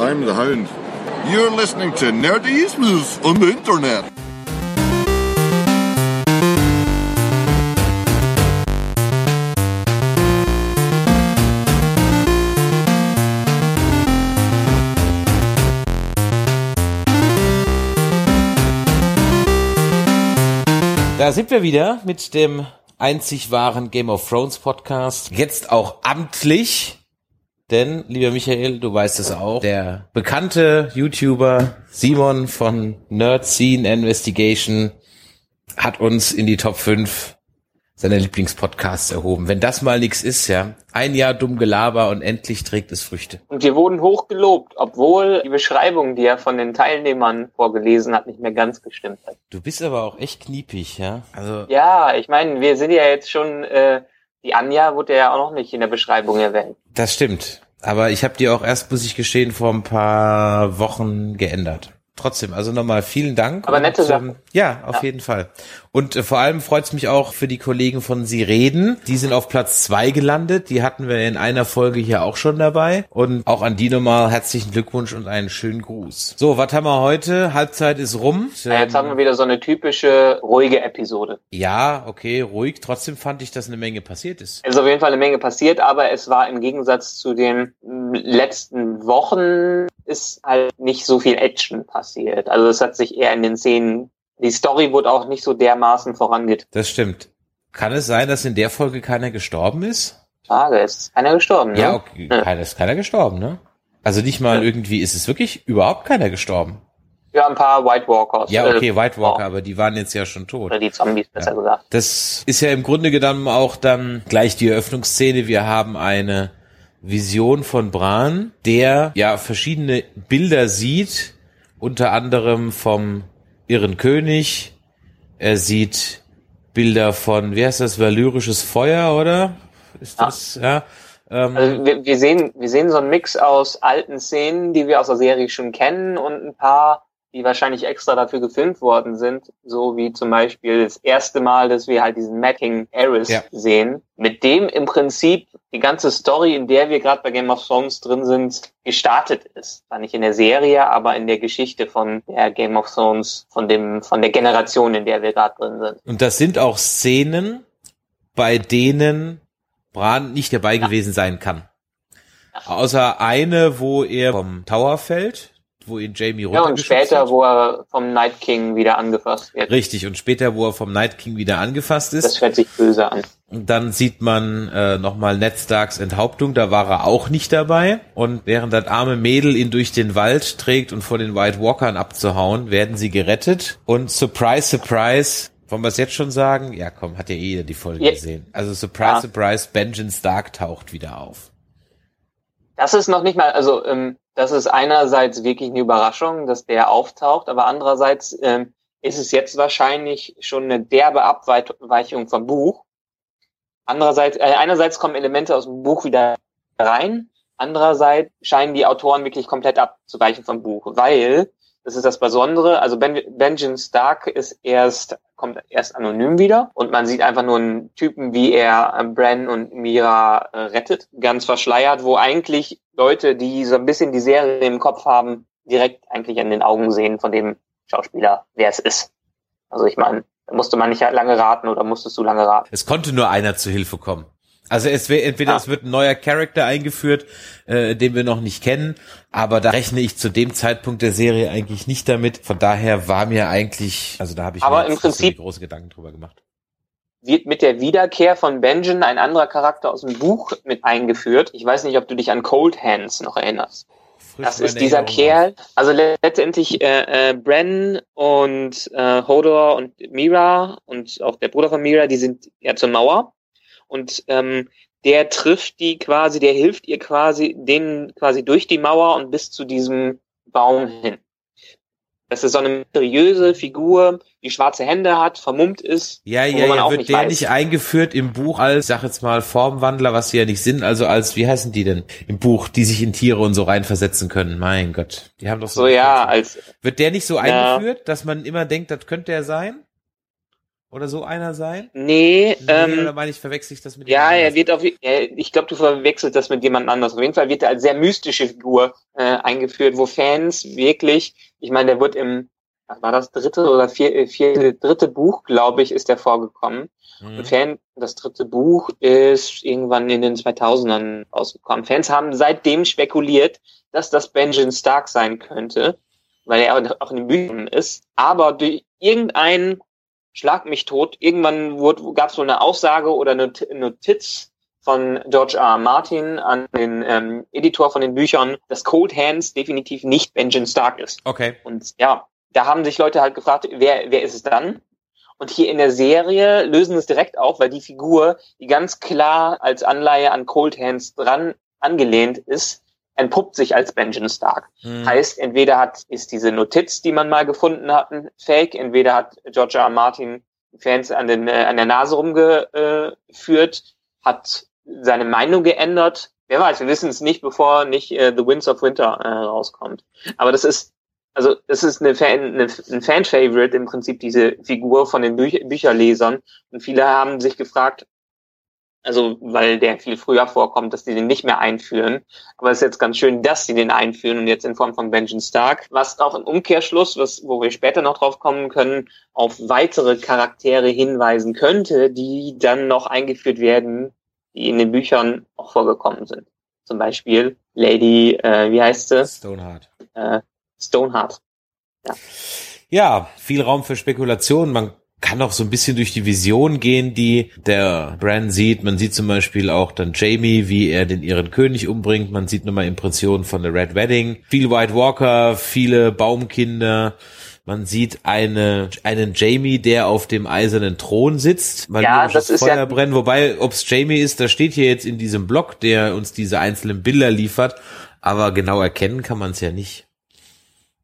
I'm the Hound. You're listening to Nerdismus on the Internet. Da sind wir wieder mit dem einzig wahren Game of Thrones Podcast. Jetzt auch amtlich. Denn, lieber Michael, du weißt es auch, der bekannte YouTuber Simon von Nerd Scene Investigation hat uns in die Top 5 seiner Lieblingspodcasts erhoben. Wenn das mal nix ist, ja. Ein Jahr dumm Gelaber und endlich trägt es Früchte. Und wir wurden hoch gelobt, obwohl die Beschreibung, die er von den Teilnehmern vorgelesen hat, nicht mehr ganz gestimmt hat. Du bist aber auch echt kniepig, ja. Also Ja, ich meine, wir sind ja jetzt schon, äh, die Anja wurde ja auch noch nicht in der Beschreibung erwähnt. das stimmt. Aber ich habe die auch erst, muss ich gestehen, vor ein paar Wochen geändert. Trotzdem, also nochmal vielen Dank. Aber nette Und, ähm. Ja, auf Ja. jeden Fall. Und äh, vor allem freut es mich auch für die Kollegen von Sie reden. Die sind auf Platz zwei gelandet. Die hatten wir in einer Folge hier auch schon dabei. Und auch an die nochmal herzlichen Glückwunsch und einen schönen Gruß. So, was haben wir heute? Halbzeit ist rum. Ja, jetzt haben wir wieder so eine typische ruhige Episode. ja, okay, ruhig. Trotzdem fand ich, dass eine Menge passiert ist. Es ist auf jeden Fall eine Menge passiert, aber es war im Gegensatz zu den mm, letzten Wochen ist halt nicht so viel Action passiert. Also es hat sich eher in den Szenen, die Story wurde auch nicht so dermaßen vorangetrieben. Das stimmt. Kann es sein, dass in der Folge keiner gestorben ist? Frage, es ist keiner gestorben, Ja, ne? okay, Ja. keiner ist keiner gestorben, ne? Also nicht mal Ja. irgendwie, ist es wirklich überhaupt keiner gestorben? Ja, ein paar White Walkers. Ja, äh, okay, White Walker, oh, aber die waren jetzt ja schon tot. Oder die Zombies, besser gesagt. Das ist ja im Grunde genommen auch dann gleich die Eröffnungsszene. Wir haben eine Vision von Bran, der ja verschiedene Bilder sieht, unter anderem vom irren König. Er sieht Bilder von, wie heißt das, valyrisches Feuer, oder? Ist Ja. das, ja? Ähm, Also wir, wir sehen, wir sehen so einen Mix aus alten Szenen, die wir aus der Serie schon kennen und ein paar, die wahrscheinlich extra dafür gefilmt worden sind, so wie zum Beispiel das erste Mal, dass wir halt diesen Mad King Aerys Ja. sehen, mit dem im Prinzip die ganze Story, in der wir gerade bei Game of Thrones drin sind, gestartet ist. Zwar nicht in der Serie, aber in der Geschichte von der Game of Thrones, von dem, von der Generation, in der wir gerade drin sind. Und das sind auch Szenen, bei denen Bran nicht dabei gewesen sein kann. Außer eine, wo er vom Tower fällt, wo ihn Jamie Ja, und runtergeschubst später, hat. wo er vom Night King wieder angefasst wird. Richtig, und später, wo er vom Night King wieder angefasst Das ist. hört sich böse an. Und dann sieht man äh, nochmal Ned Starks Enthauptung, da war er auch nicht dabei. Und während das arme Mädel ihn durch den Wald trägt und vor den White Walkern abzuhauen, werden sie gerettet. Und surprise, surprise, wollen wir es jetzt schon sagen? Ja, komm, hat ja eh jeder die Folge Ja. gesehen. Also surprise, Ja. surprise, Benjen Stark taucht wieder auf. Das ist noch nicht mal, also ähm, das ist einerseits wirklich eine Überraschung, dass der auftaucht, aber andererseits ähm, ist es jetzt wahrscheinlich schon eine derbe Abweichung vom Buch. Andererseits, äh, einerseits kommen Elemente aus dem Buch wieder rein, andererseits scheinen die Autoren wirklich komplett abzuweichen vom Buch, weil das ist das Besondere. Also ben, Benjamin Stark ist erst kommt erst anonym wieder und man sieht einfach nur einen Typen, wie er äh, Bran und Mira äh, rettet, ganz verschleiert, wo eigentlich Leute, die so ein bisschen die Serie im Kopf haben, direkt eigentlich an den Augen sehen von dem Schauspieler, wer es ist. Also ich meine, da musste man nicht lange raten oder musstest du lange raten. Es konnte nur einer zu Hilfe kommen. Also es wäre entweder Ah. es wird ein neuer Charakter eingeführt, äh, den wir noch nicht kennen, aber da rechne ich zu dem Zeitpunkt der Serie eigentlich nicht damit. Von daher war mir eigentlich, also da habe ich Aber mir im Prinzip- große Gedanken drüber gemacht. wird mit der Wiederkehr von Benjen ein anderer Charakter aus dem Buch mit eingeführt. Ich weiß nicht, ob du dich an Cold Hands noch erinnerst. Frisch Das ist dieser Kerl, also letztendlich äh, äh, Bran und äh, Hodor und Mira und auch der Bruder von Mira, die sind ja zur Mauer und ähm, der trifft die quasi, der hilft ihr quasi, denen quasi durch die Mauer und bis zu diesem Baum hin. Das ist so eine mysteriöse Figur, die schwarze Hände hat, vermummt ist. Ja, ja, ja, wird nicht der weiß. nicht eingeführt im Buch als, sag jetzt mal, Formwandler, was sie ja nicht sind, also als, wie heißen die denn im Buch, die sich in Tiere und so reinversetzen können? Mein Gott, die haben doch So ja, als Wird der nicht so Ja. eingeführt, dass man immer denkt, das könnte er sein? Oder so einer sein? Nee, Nee, ähm, oder meine ich, verwechsel ich das mit Ja, er wird auf, er, ich glaube, du verwechselst das mit jemand anders. Auf jeden Fall wird er als sehr mystische Figur äh, eingeführt, wo Fans wirklich, ich meine, der wird im, was war das dritte oder vier, äh, vierte, dritte Buch, glaube ich, ist der vorgekommen. Mhm. Und Fan, das dritte Buch ist irgendwann in den 2000ern rausgekommen. Fans haben seitdem spekuliert, dass das Benjamin Stark sein könnte, weil er auch in den Büchern ist. Aber durch irgendein Schlag mich tot, irgendwann gab es so eine Aussage oder eine Not- Notiz von George R. R. Martin an den ähm, Editor von den Büchern, dass Cold Hands definitiv nicht Benjamin Stark ist. Okay. Und ja, da haben sich Leute halt gefragt, wer, wer ist es dann? Und hier in der Serie lösen es direkt auf, weil die Figur, die ganz klar als Anleihe an Cold Hands dran angelehnt ist, entpuppt sich als Benjamin Stark. Mhm. Heißt, entweder hat, ist diese Notiz, die man mal gefunden hat, Fake, entweder hat George R. R. Martin Fans an, den, äh, an der Nase rumgeführt, hat seine Meinung geändert. Wer weiß, wir wissen es nicht, bevor nicht äh, The Winds of Winter äh, rauskommt. Aber das ist, also das ist eine Fan, eine, ein Fan-Favorite im Prinzip, diese Figur von den Büch Bücherlesern. Und viele haben sich gefragt, also weil der viel früher vorkommt, dass die den nicht mehr einführen. Aber es ist jetzt ganz schön, dass sie den einführen und jetzt in Form von Benjamin Stark. Was auch im Umkehrschluss, was, wo wir später noch drauf kommen können, auf weitere Charaktere hinweisen könnte, die dann noch eingeführt werden, die in den Büchern auch vorgekommen sind. Zum Beispiel Lady, äh, wie heißt sie? Stoneheart. Äh, Stoneheart. Ja, viel Raum für Spekulationen. Man kann auch so ein bisschen durch die Vision gehen, die der Bran sieht. Man sieht zum Beispiel auch dann Jamie, wie er den ihren König umbringt. Man sieht nochmal Impressionen von der Red Wedding. Viel White Walker, viele Baumkinder. Man sieht eine, einen Jamie, der auf dem eisernen Thron sitzt, weil Ja, das ist Feuer ja- brennt. Wobei, ob's Jamie ist, das steht hier jetzt in diesem Blog, der uns diese einzelnen Bilder liefert. Aber genau erkennen kann man es ja nicht.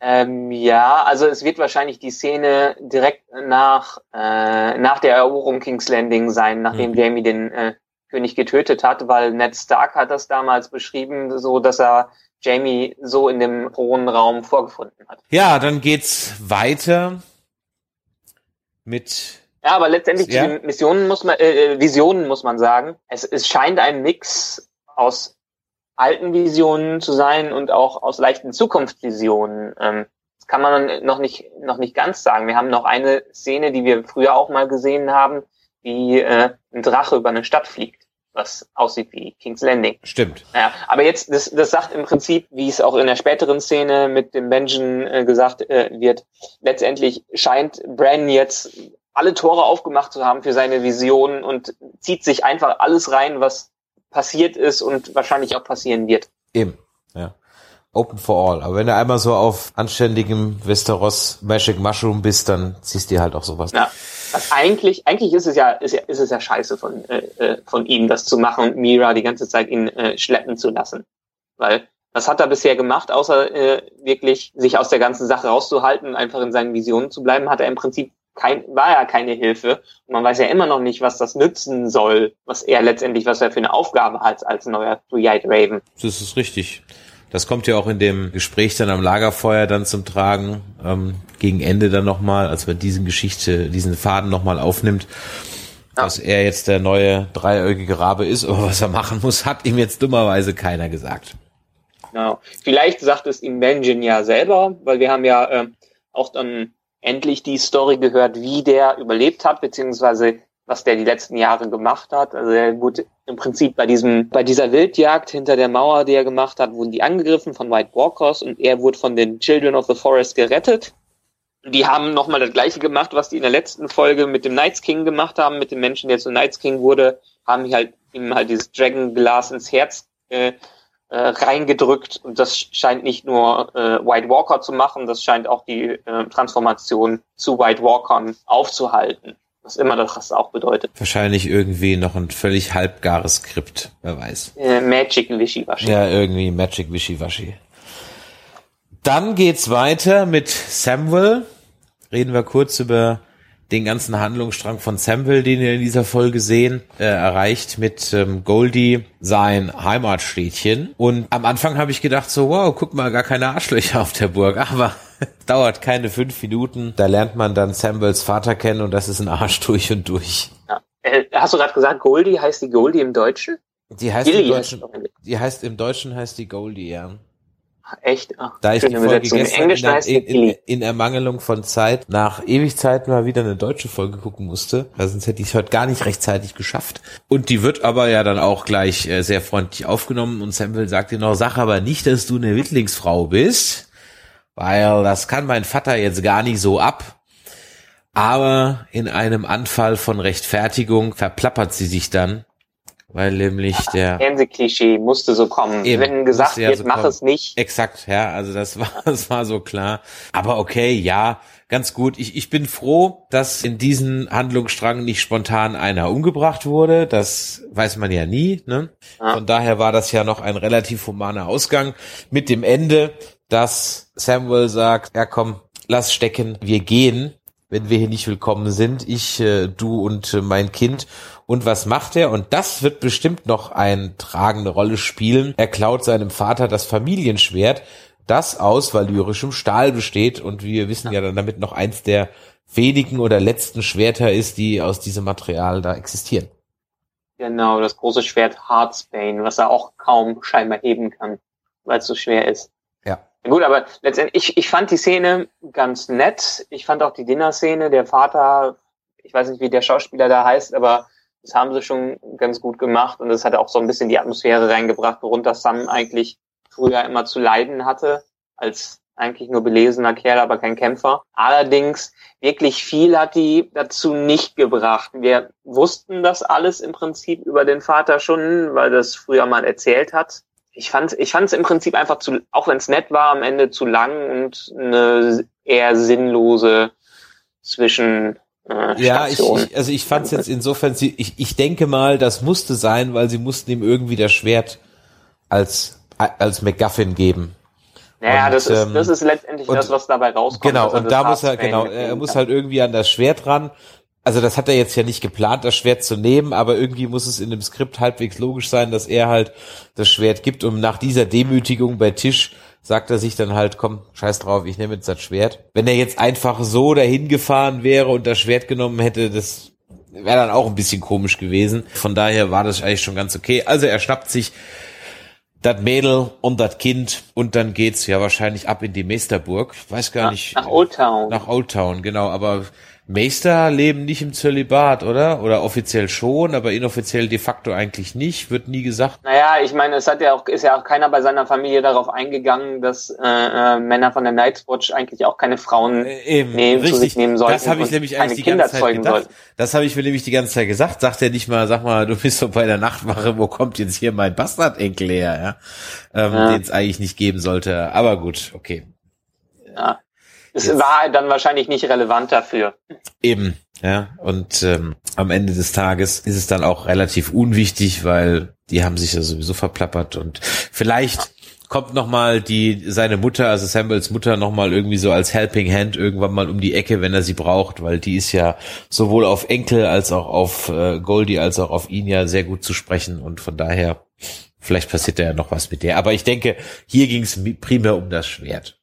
Ähm, ja, also es wird wahrscheinlich die Szene direkt nach, äh, nach der Eroberung King's Landing sein, nachdem Mhm. Jamie den äh, König getötet hat, weil Ned Stark hat das damals beschrieben, so dass er Jamie so in dem hohen Raum vorgefunden hat. Ja, dann geht's weiter mit Ja, aber letztendlich Ja. Missionen muss man, äh, äh, Visionen muss man sagen. Es, es scheint ein Mix aus alten Visionen zu sein und auch aus leichten Zukunftsvisionen. Ähm, das kann man noch nicht, noch nicht ganz sagen. Wir haben noch eine Szene, die wir früher auch mal gesehen haben, wie äh, ein Drache über eine Stadt fliegt, was aussieht wie King's Landing. Stimmt. Ja, aber jetzt, das, das sagt im Prinzip, wie es auch in der späteren Szene mit dem Benjen äh, gesagt äh, wird, letztendlich scheint Bran jetzt alle Tore aufgemacht zu haben für seine Vision und zieht sich einfach alles rein, was passiert ist und wahrscheinlich auch passieren wird. Eben. Ja. Open for all. Aber wenn du einmal so auf anständigem Westeros Magic Mushroom bist, dann ziehst du halt auch sowas. Ja. Was eigentlich, eigentlich ist es ja, ist ja, ist es ja scheiße von, äh, äh, von ihm, das zu machen und Mira die ganze Zeit ihn äh, schleppen zu lassen. Weil, was hat er bisher gemacht, außer äh, wirklich sich aus der ganzen Sache rauszuhalten einfach in seinen Visionen zu bleiben, hat er im Prinzip kein, war ja keine Hilfe. Und man weiß ja immer noch nicht, was das nützen soll, was er letztendlich, was er für eine Aufgabe hat als neuer Three-Eyed Raven. Das ist richtig. Das kommt ja auch in dem Gespräch dann am Lagerfeuer dann zum Tragen, ähm, gegen Ende dann nochmal, als man diesen Geschichte, diesen Faden nochmal aufnimmt, dass er jetzt der neue dreieugige Rabe ist, aber was er machen muss, hat ihm jetzt dummerweise keiner gesagt. Genau. Vielleicht sagt es ihm Benjen ja selber, weil wir haben ja ähm, auch dann endlich die Story gehört, wie der überlebt hat, beziehungsweise was der die letzten Jahre gemacht hat. Also er wurde im Prinzip bei diesem, bei dieser Wildjagd hinter der Mauer, die er gemacht hat, wurden die angegriffen von White Walkers und er wurde von den Children of the Forest gerettet. Die haben nochmal das gleiche gemacht, was die in der letzten Folge mit dem Knights King gemacht haben, mit dem Menschen, der zu Knights King wurde, haben halt ihm halt dieses Dragon Glass ins Herz äh, äh, reingedrückt und das scheint nicht nur äh, White Walker zu machen, das scheint auch die äh, Transformation zu White Walkern aufzuhalten. Was immer das auch bedeutet. Wahrscheinlich irgendwie noch ein völlig halbgares Skript, wer weiß. Äh, Magic Wischiwaschi. Ja, irgendwie Magic Wischiwaschi. Dann geht's weiter mit Samuel. Reden wir kurz über den ganzen Handlungsstrang von Samuel, den wir in dieser Folge sehen, äh, erreicht mit ähm, Goldie sein Heimatstädtchen. Und am Anfang habe ich gedacht so, wow, guck mal, gar keine Arschlöcher auf der Burg. Aber Dauert keine fünf Minuten. Da lernt man dann Samuels Vater kennen und das ist ein Arsch durch und durch. Ja. Äh, hast du gerade gesagt, Goldie heißt die Goldie im Deutschen? Die heißt im Deutschen, die heißt im Deutschen heißt die Goldie, ja. Echt? Ach, da ich die Folge gestern in, in, in, in, Ermangelung von Zeit nach Ewigkeit mal wieder eine deutsche Folge gucken musste, weil sonst hätte ich es heute gar nicht rechtzeitig geschafft. Und die wird aber ja dann auch gleich äh, sehr freundlich aufgenommen und Samuel sagt dir noch, sag aber nicht, dass du eine Wittlingsfrau bist, weil das kann mein Vater jetzt gar nicht so ab. Aber in einem Anfall von Rechtfertigung verplappert sie sich dann weil nämlich der Fernsehklischee musste so kommen. Eben, Wenn gesagt ja wird, so mach kommen. es nicht. Exakt, ja, also das war, das war so klar. Aber okay, ja, ganz gut. Ich, ich bin froh, dass in diesen Handlungsstrang nicht spontan einer umgebracht wurde. Das weiß man ja nie. Ne? Ja. Von daher war das ja noch ein relativ humaner Ausgang mit dem Ende, dass Samuel sagt, ja komm, lass stecken, wir gehen wenn wir hier nicht willkommen sind. Ich, äh, du und äh, mein Kind. Und was macht er? Und das wird bestimmt noch eine tragende Rolle spielen. Er klaut seinem Vater das Familienschwert, das aus valyrischem Stahl besteht und wir wissen ja dann damit noch eins der wenigen oder letzten Schwerter ist, die aus diesem Material da existieren. Genau, das große Schwert Heartsbane, was er auch kaum scheinbar heben kann, weil es so schwer ist. Ja. Gut, aber letztendlich, ich, ich fand die Szene ganz nett. Ich fand auch die Dinner-Szene, der Vater, ich weiß nicht, wie der Schauspieler da heißt, aber das haben sie schon ganz gut gemacht und das hat auch so ein bisschen die Atmosphäre reingebracht, worunter Sam eigentlich früher immer zu leiden hatte, als eigentlich nur belesener Kerl, aber kein Kämpfer. Allerdings wirklich viel hat die dazu nicht gebracht. Wir wussten das alles im Prinzip über den Vater schon, weil das früher mal erzählt hat. Ich fand ich fand es im Prinzip einfach zu, auch wenn es nett war, am Ende zu lang und eine eher sinnlose zwischen äh, ja, ich, ich, also ich fand es jetzt insofern, sie, ich, ich denke mal, das musste sein, weil sie mussten ihm irgendwie das Schwert als, als McGuffin geben. Naja, und, das, ist, ähm, das ist letztendlich und, das, was dabei rauskommt. Genau, und da muss er, genau, er muss halt irgendwie an das Schwert ran. Also das hat er jetzt ja nicht geplant, das Schwert zu nehmen, aber irgendwie muss es in dem Skript halbwegs logisch sein, dass er halt das Schwert gibt, um nach dieser Demütigung bei Tisch sagt er sich dann halt, komm, scheiß drauf, ich nehme jetzt das Schwert. Wenn er jetzt einfach so dahin gefahren wäre und das Schwert genommen hätte, das wäre dann auch ein bisschen komisch gewesen. Von daher war das eigentlich schon ganz okay. Also er schnappt sich das Mädel und das Kind und dann geht's ja wahrscheinlich ab in die Meisterburg. Ich weiß gar nach, nicht. Nach Old Town. Nach Old Town, genau. Aber Meister leben nicht im Zölibat, oder? Oder offiziell schon, aber inoffiziell de facto eigentlich nicht, wird nie gesagt. Naja, ich meine, es hat ja auch, ist ja auch keiner bei seiner Familie darauf eingegangen, dass äh, äh, Männer von der Night's Watch eigentlich auch keine Frauen äh, eben, nehmen, richtig. zu sich nehmen sollten. Das habe ich nämlich eigentlich die ganze Zeit gedacht. Sollten. Das habe ich mir nämlich die ganze Zeit gesagt. Sagt er nicht mal, sag mal, du bist so bei der Nachtwache, wo kommt jetzt hier mein Bastardenkel her, ja? Ähm, ja. den es eigentlich nicht geben sollte. Aber gut, okay. Ja. Es Jetzt. war dann wahrscheinlich nicht relevant dafür. Eben, ja. Und ähm, am Ende des Tages ist es dann auch relativ unwichtig, weil die haben sich ja sowieso verplappert und vielleicht kommt noch mal die seine Mutter, also Samuels Mutter, noch mal irgendwie so als Helping Hand irgendwann mal um die Ecke, wenn er sie braucht, weil die ist ja sowohl auf Enkel als auch auf äh, Goldie als auch auf ihn ja sehr gut zu sprechen und von daher vielleicht passiert da ja noch was mit der. Aber ich denke, hier ging es primär um das Schwert.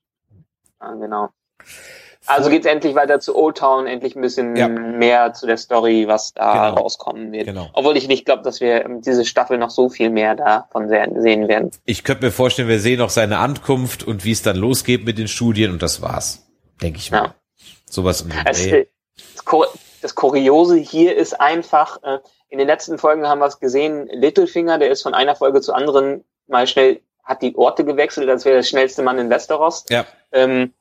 Ja, genau. Also geht's endlich weiter zu Old Town, endlich ein bisschen ja. mehr zu der Story, was da genau. rauskommen wird. Genau. Obwohl ich nicht glaube, dass wir diese Staffel noch so viel mehr davon sehen werden. Ich könnte mir vorstellen, wir sehen noch seine Ankunft und wie es dann losgeht mit den Studien und das war's. Denke ich mal. Ja. Sowas im das, das Kuriose hier ist einfach, äh, in den letzten Folgen haben wir es gesehen, Littlefinger, der ist von einer Folge zur anderen mal schnell, hat die Orte gewechselt, als wäre der schnellste Mann in Westeros. Ja. Ähm,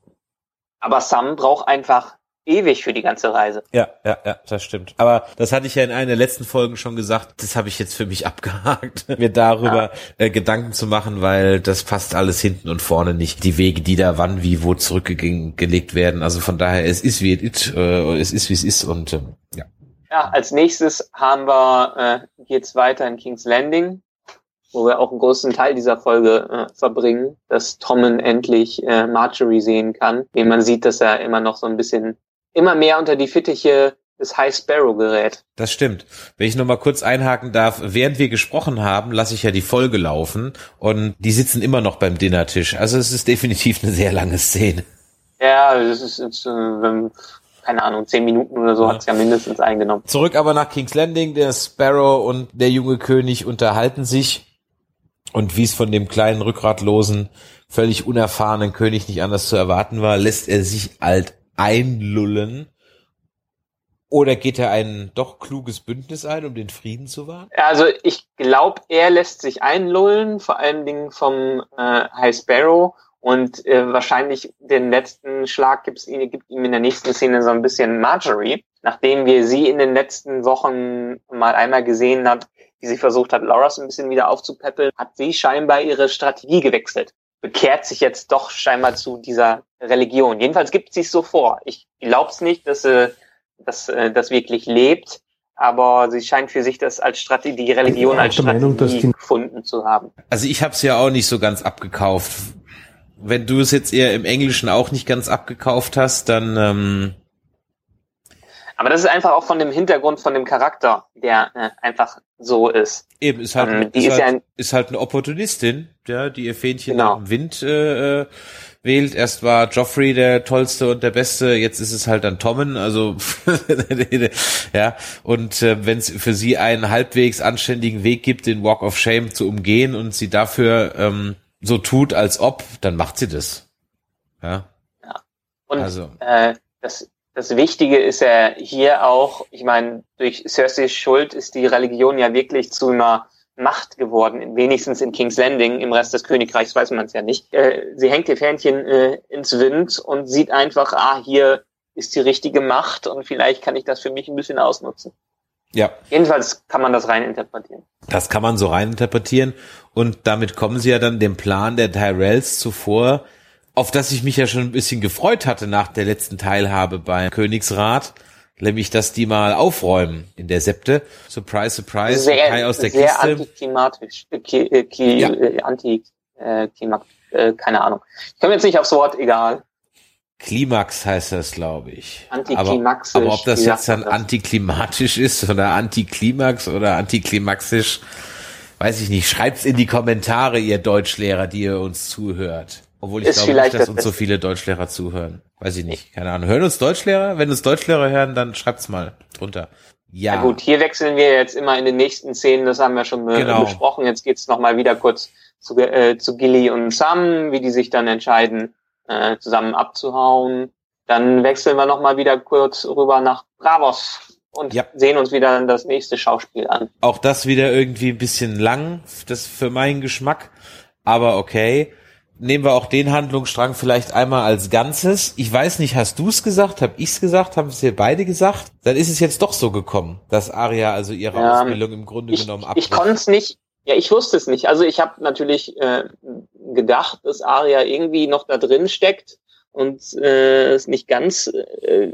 aber Sam braucht einfach ewig für die ganze Reise. Ja, ja, ja, das stimmt. Aber das hatte ich ja in einer der letzten Folgen schon gesagt, das habe ich jetzt für mich abgehakt, mir darüber ja. äh, Gedanken zu machen, weil das passt alles hinten und vorne nicht. Die Wege, die da wann, wie, wo zurückgelegt werden. Also von daher, es ist wie es ist, äh, es ist wie es ist und ähm, ja. Ja, als nächstes haben wir, äh, geht's weiter in King's Landing wo wir auch einen großen Teil dieser Folge äh, verbringen, dass Tommen endlich äh, Marjorie sehen kann, wie man sieht, dass er immer noch so ein bisschen immer mehr unter die Fittiche des High Sparrow gerät. Das stimmt. Wenn ich noch mal kurz einhaken darf, während wir gesprochen haben, lasse ich ja die Folge laufen und die sitzen immer noch beim Dinnertisch. Also es ist definitiv eine sehr lange Szene. Ja, das ist jetzt, äh, keine Ahnung, zehn Minuten oder so ja. hat's ja mindestens eingenommen. Zurück aber nach King's Landing, der Sparrow und der junge König unterhalten sich und wie es von dem kleinen rückgratlosen, völlig unerfahrenen König nicht anders zu erwarten war, lässt er sich alt einlullen? Oder geht er ein doch kluges Bündnis ein, um den Frieden zu wahren? Also ich glaube, er lässt sich einlullen, vor allen Dingen vom äh, High Sparrow. Und äh, wahrscheinlich den letzten Schlag gibt's ihn, gibt ihm in der nächsten Szene so ein bisschen Marjorie, nachdem wir sie in den letzten Wochen mal einmal gesehen hat, wie sie versucht hat, Loras ein bisschen wieder aufzupäppeln, hat sie scheinbar ihre Strategie gewechselt. Bekehrt sich jetzt doch scheinbar zu dieser Religion. Jedenfalls gibt sie es so vor. Ich glaub's nicht, dass sie das, äh, das wirklich lebt. Aber sie scheint für sich das als Strategie, die Religion als Strategie Meinung, gefunden zu haben. Also ich habe es ja auch nicht so ganz abgekauft. Wenn du es jetzt eher im Englischen auch nicht ganz abgekauft hast, dann ähm, aber das ist einfach auch von dem Hintergrund, von dem Charakter, der äh, einfach so ist. Eben, ist halt, ähm, ist, ist, halt, ja ist halt eine Opportunistin, ja, die ihr Fähnchen genau. im Wind äh, äh wählt. Erst war Joffrey der tollste und der beste, jetzt ist es halt dann Tommen, also ja. Und äh, wenn es für sie einen halbwegs anständigen Weg gibt, den Walk of Shame zu umgehen und sie dafür ähm, so tut, als ob, dann macht sie das. Ja. ja. Und also. äh, das, das Wichtige ist ja hier auch, ich meine, durch Cerseis Schuld ist die Religion ja wirklich zu einer Macht geworden, wenigstens in King's Landing, im Rest des Königreichs weiß man es ja nicht. Äh, sie hängt ihr Fähnchen äh, ins Wind und sieht einfach, ah, hier ist die richtige Macht und vielleicht kann ich das für mich ein bisschen ausnutzen. Ja. Jedenfalls kann man das rein interpretieren. Das kann man so rein interpretieren und damit kommen sie ja dann dem Plan der Tyrells zuvor, auf das ich mich ja schon ein bisschen gefreut hatte nach der letzten Teilhabe beim Königsrat nämlich dass die mal aufräumen in der Septe. Surprise, surprise, sehr, Kai aus der sehr Kiste. antiklimatisch, äh, äh, ki, ja. äh, anti, äh, äh, keine Ahnung. Ich komme jetzt nicht aufs Wort, egal. Klimax heißt das, glaube ich. Antiklimaxisch. Aber, aber ob das jetzt dann antiklimatisch ist oder antiklimax oder antiklimaxisch, weiß ich nicht. Schreibt's in die Kommentare, ihr Deutschlehrer, die ihr uns zuhört. Obwohl ich ist glaube nicht, dass uns so viele Deutschlehrer zuhören. Weiß ich nicht, keine Ahnung. Hören uns Deutschlehrer? Wenn uns Deutschlehrer hören, dann schreibt's mal drunter. Ja. Na gut, hier wechseln wir jetzt immer in den nächsten Szenen, das haben wir schon genau. besprochen. Jetzt geht's noch mal wieder kurz zu, äh, zu Gilly und Sam, wie die sich dann entscheiden, äh, zusammen abzuhauen. Dann wechseln wir noch mal wieder kurz rüber nach Bravos und ja. sehen uns wieder das nächste Schauspiel an. Auch das wieder irgendwie ein bisschen lang, das für meinen Geschmack, aber okay nehmen wir auch den Handlungsstrang vielleicht einmal als Ganzes. Ich weiß nicht, hast du es gesagt, hab ich's gesagt, haben es hier beide gesagt? Dann ist es jetzt doch so gekommen, dass Aria also ihre ja, Ausbildung im Grunde ich, genommen abbricht. Ich konnte es nicht, ja, ich wusste es nicht. Also ich habe natürlich äh, gedacht, dass Aria irgendwie noch da drin steckt und äh, es nicht ganz äh,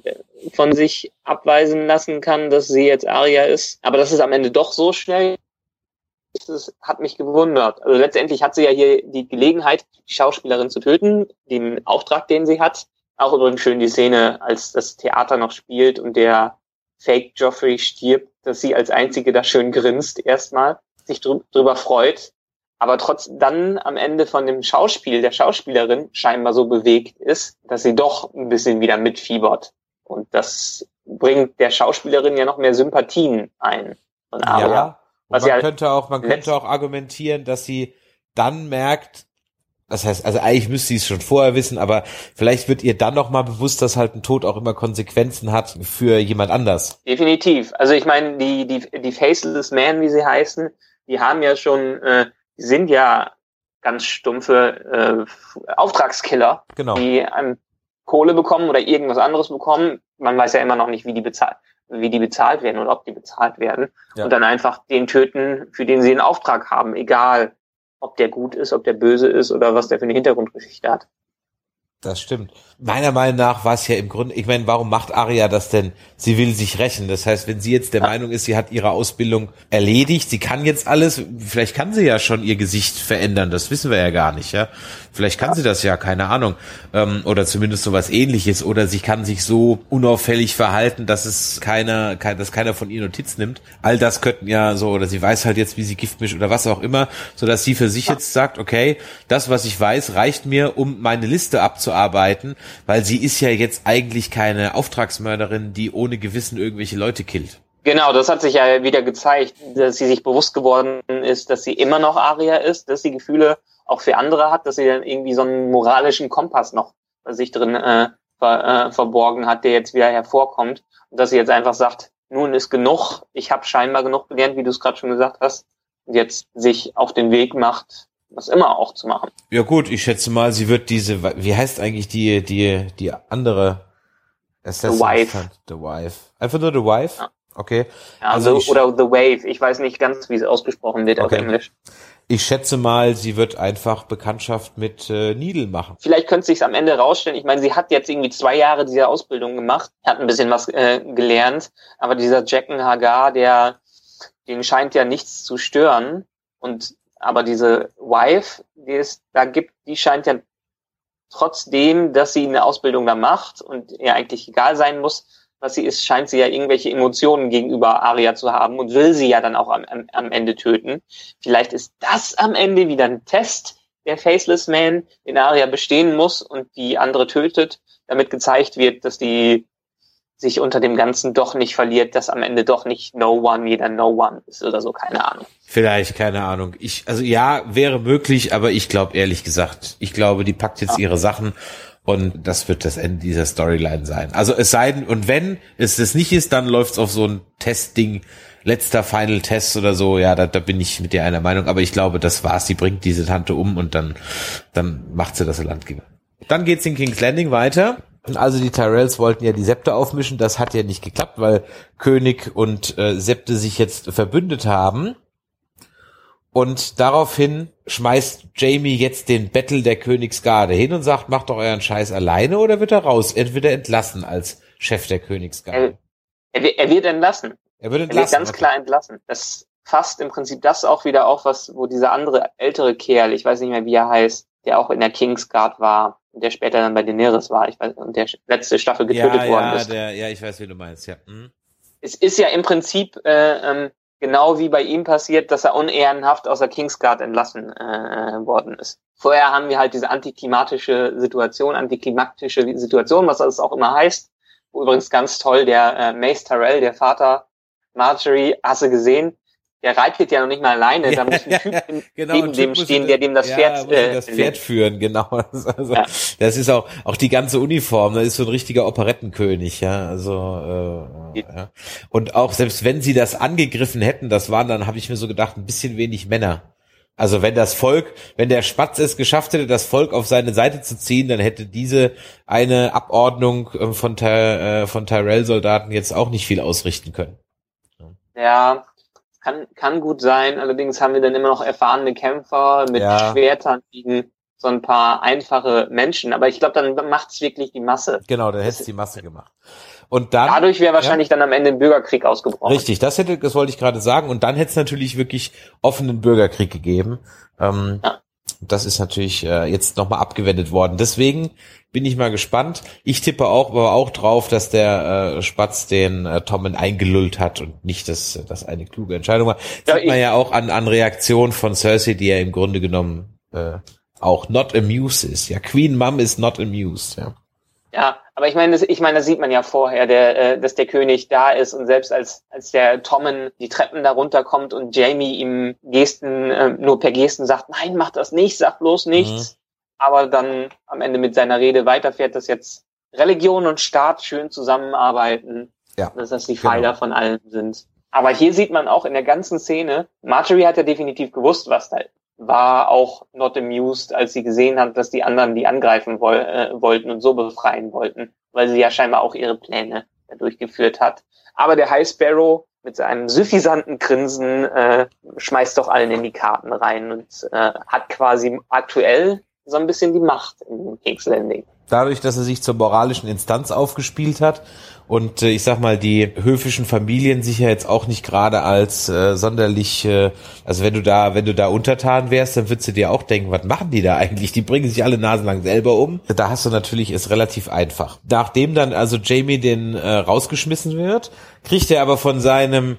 von sich abweisen lassen kann, dass sie jetzt Aria ist. Aber dass es am Ende doch so schnell das hat mich gewundert. Also letztendlich hat sie ja hier die Gelegenheit, die Schauspielerin zu töten, den Auftrag, den sie hat. Auch übrigens schön die Szene, als das Theater noch spielt und der Fake Joffrey stirbt, dass sie als einzige da schön grinst erstmal, sich drüber freut, aber trotzdem dann am Ende von dem Schauspiel der Schauspielerin scheinbar so bewegt ist, dass sie doch ein bisschen wieder mitfiebert. Und das bringt der Schauspielerin ja noch mehr Sympathien ein. Von Aria. Ja, man halt könnte auch, man könnte auch argumentieren, dass sie dann merkt, das heißt, also eigentlich müsste sie es schon vorher wissen, aber vielleicht wird ihr dann noch mal bewusst, dass halt ein Tod auch immer Konsequenzen hat für jemand anders. Definitiv. Also ich meine, die die die Faceless Man, wie sie heißen, die haben ja schon, äh, die sind ja ganz stumpfe äh, Auftragskiller, genau. die ähm, Kohle bekommen oder irgendwas anderes bekommen. Man weiß ja immer noch nicht, wie die bezahlt wie die bezahlt werden oder ob die bezahlt werden. Ja. Und dann einfach den töten, für den sie einen Auftrag haben, egal ob der gut ist, ob der böse ist oder was der für eine Hintergrundgeschichte hat. Das stimmt. Meiner Meinung nach war es ja im Grunde, ich meine, warum macht Aria das denn? Sie will sich rächen. Das heißt, wenn sie jetzt der ja. Meinung ist, sie hat ihre Ausbildung erledigt, sie kann jetzt alles, vielleicht kann sie ja schon ihr Gesicht verändern, das wissen wir ja gar nicht, ja. Vielleicht kann ja. sie das ja, keine Ahnung. Ähm, oder zumindest sowas ähnliches. Oder sie kann sich so unauffällig verhalten, dass es keiner, kein, dass keiner von ihr Notiz nimmt. All das könnten ja so, oder sie weiß halt jetzt, wie sie Gift mischt oder was auch immer, so dass sie für sich jetzt sagt, okay, das, was ich weiß, reicht mir, um meine Liste abzuhalten zusammenzuarbeiten, weil sie ist ja jetzt eigentlich keine Auftragsmörderin, die ohne Gewissen irgendwelche Leute killt. Genau, das hat sich ja wieder gezeigt, dass sie sich bewusst geworden ist, dass sie immer noch Aria ist, dass sie Gefühle auch für andere hat, dass sie dann irgendwie so einen moralischen Kompass noch bei sich drin äh, ver, äh, verborgen hat, der jetzt wieder hervorkommt und dass sie jetzt einfach sagt, nun ist genug, ich habe scheinbar genug gelernt, wie du es gerade schon gesagt hast, und jetzt sich auf den Weg macht, was immer auch zu machen. Ja gut, ich schätze mal, sie wird diese, wie heißt eigentlich die, die, die andere Assassin? The Wife. The Wife. Einfach nur The Wife? Ja. Okay. Ja, also, also oder The Wave. Ich weiß nicht ganz, wie es ausgesprochen wird okay. auf Englisch. Ich schätze mal, sie wird einfach Bekanntschaft mit äh, Needle machen. Vielleicht könnte sich am Ende rausstellen. Ich meine, sie hat jetzt irgendwie zwei Jahre diese Ausbildung gemacht, hat ein bisschen was äh, gelernt, aber dieser Jacken Hagar, der den scheint ja nichts zu stören. Und aber diese Wife, die es da gibt, die scheint ja trotzdem, dass sie eine Ausbildung da macht und ihr eigentlich egal sein muss, was sie ist, scheint sie ja irgendwelche Emotionen gegenüber Aria zu haben und will sie ja dann auch am, am Ende töten. Vielleicht ist das am Ende wieder ein Test, der Faceless Man, den Aria bestehen muss und die andere tötet, damit gezeigt wird, dass die sich unter dem Ganzen doch nicht verliert, dass am Ende doch nicht No One jeder No One ist oder so, keine Ahnung. Vielleicht, keine Ahnung. Ich, also ja, wäre möglich, aber ich glaube ehrlich gesagt, ich glaube, die packt jetzt ja. ihre Sachen und das wird das Ende dieser Storyline sein. Also es sei denn, und wenn es das nicht ist, dann läuft's auf so ein Testding, letzter Final Test oder so, ja, da, da bin ich mit dir einer Meinung, aber ich glaube, das war's. Sie bringt diese Tante um und dann, dann macht sie das Land gegen. Dann geht's in King's Landing weiter. Also die Tyrells wollten ja die Septe aufmischen, das hat ja nicht geklappt, weil König und äh, Septe sich jetzt verbündet haben. Und daraufhin schmeißt Jamie jetzt den Battle der Königsgarde hin und sagt, macht doch euren Scheiß alleine oder wird er raus? Entweder entlassen als Chef der Königsgarde. Er, er, er wird entlassen. Er wird entlassen. Er wird ganz okay. klar entlassen. Das fasst im Prinzip das auch wieder auf, was, wo dieser andere ältere Kerl, ich weiß nicht mehr, wie er heißt, der auch in der Kingsguard war der später dann bei Daenerys war, ich weiß, und der letzte Staffel getötet ja, worden ja, ist. Der, ja, ich weiß, wie du meinst, ja. Hm. Es ist ja im Prinzip äh, ähm, genau wie bei ihm passiert, dass er unehrenhaft aus der Kingsguard entlassen äh, worden ist. Vorher haben wir halt diese antiklimatische Situation, antiklimatische Situation, was das auch immer heißt. Übrigens ganz toll, der äh, Mace Tyrell, der Vater Marjorie, hast du gesehen, der reitet ja noch nicht mal alleine, da muss ein Typ genau, neben dem stehen, der dem das ja, Pferd äh, das Pferd führen, genau. Also, ja. Das ist auch auch die ganze Uniform, da ist so ein richtiger Operettenkönig, ja. Also äh, ja. und auch selbst wenn sie das angegriffen hätten, das waren dann, habe ich mir so gedacht, ein bisschen wenig Männer. Also wenn das Volk, wenn der Spatz es geschafft hätte, das Volk auf seine Seite zu ziehen, dann hätte diese eine Abordnung ähm, von, äh, von Tyrell-Soldaten jetzt auch nicht viel ausrichten können. Ja, kann, kann gut sein. Allerdings haben wir dann immer noch erfahrene Kämpfer mit ja. Schwertern gegen so ein paar einfache Menschen. Aber ich glaube, dann macht's wirklich die Masse. Genau, dann hätte es die Masse gemacht. Und dann, Dadurch wäre wahrscheinlich ja, dann am Ende ein Bürgerkrieg ausgebrochen. Richtig, das hätte, das wollte ich gerade sagen. Und dann hätte es natürlich wirklich offenen Bürgerkrieg gegeben. Ähm, ja. Das ist natürlich äh, jetzt nochmal abgewendet worden. Deswegen bin ich mal gespannt. Ich tippe auch, aber auch drauf, dass der äh, Spatz den äh, Tommen eingelullt hat und nicht, dass das eine kluge Entscheidung war. Ja, Sieht man ja auch an, an Reaktion von Cersei, die ja im Grunde genommen äh, auch not amused ist. Ja, Queen Mom is not amused. Ja. Ja, aber ich meine, das, ich meine, das sieht man ja vorher, der, äh, dass der König da ist und selbst als als der Tommen die Treppen da runterkommt und Jamie ihm Gesten äh, nur per Gesten sagt, nein, mach das nicht, sag bloß nichts, mhm. aber dann am Ende mit seiner Rede weiterfährt, dass jetzt Religion und Staat schön zusammenarbeiten, ja, dass das die genau. Pfeiler von allen sind. Aber hier sieht man auch in der ganzen Szene, Marjorie hat ja definitiv gewusst, was da war auch not amused, als sie gesehen hat, dass die anderen die angreifen woll äh, wollten und so befreien wollten, weil sie ja scheinbar auch ihre Pläne durchgeführt hat. Aber der High Sparrow mit seinem suffisanten Grinsen äh, schmeißt doch allen in die Karten rein und äh, hat quasi aktuell so ein bisschen die Macht in King's Landing. Dadurch, dass er sich zur moralischen Instanz aufgespielt hat und äh, ich sag mal, die höfischen Familien sich ja jetzt auch nicht gerade als äh, sonderlich, äh, also wenn du da, wenn du da untertan wärst, dann würdest du dir auch denken, was machen die da eigentlich? Die bringen sich alle nasenlang selber um. Da hast du natürlich ist relativ einfach. Nachdem dann also Jamie den äh, rausgeschmissen wird, kriegt er aber von seinem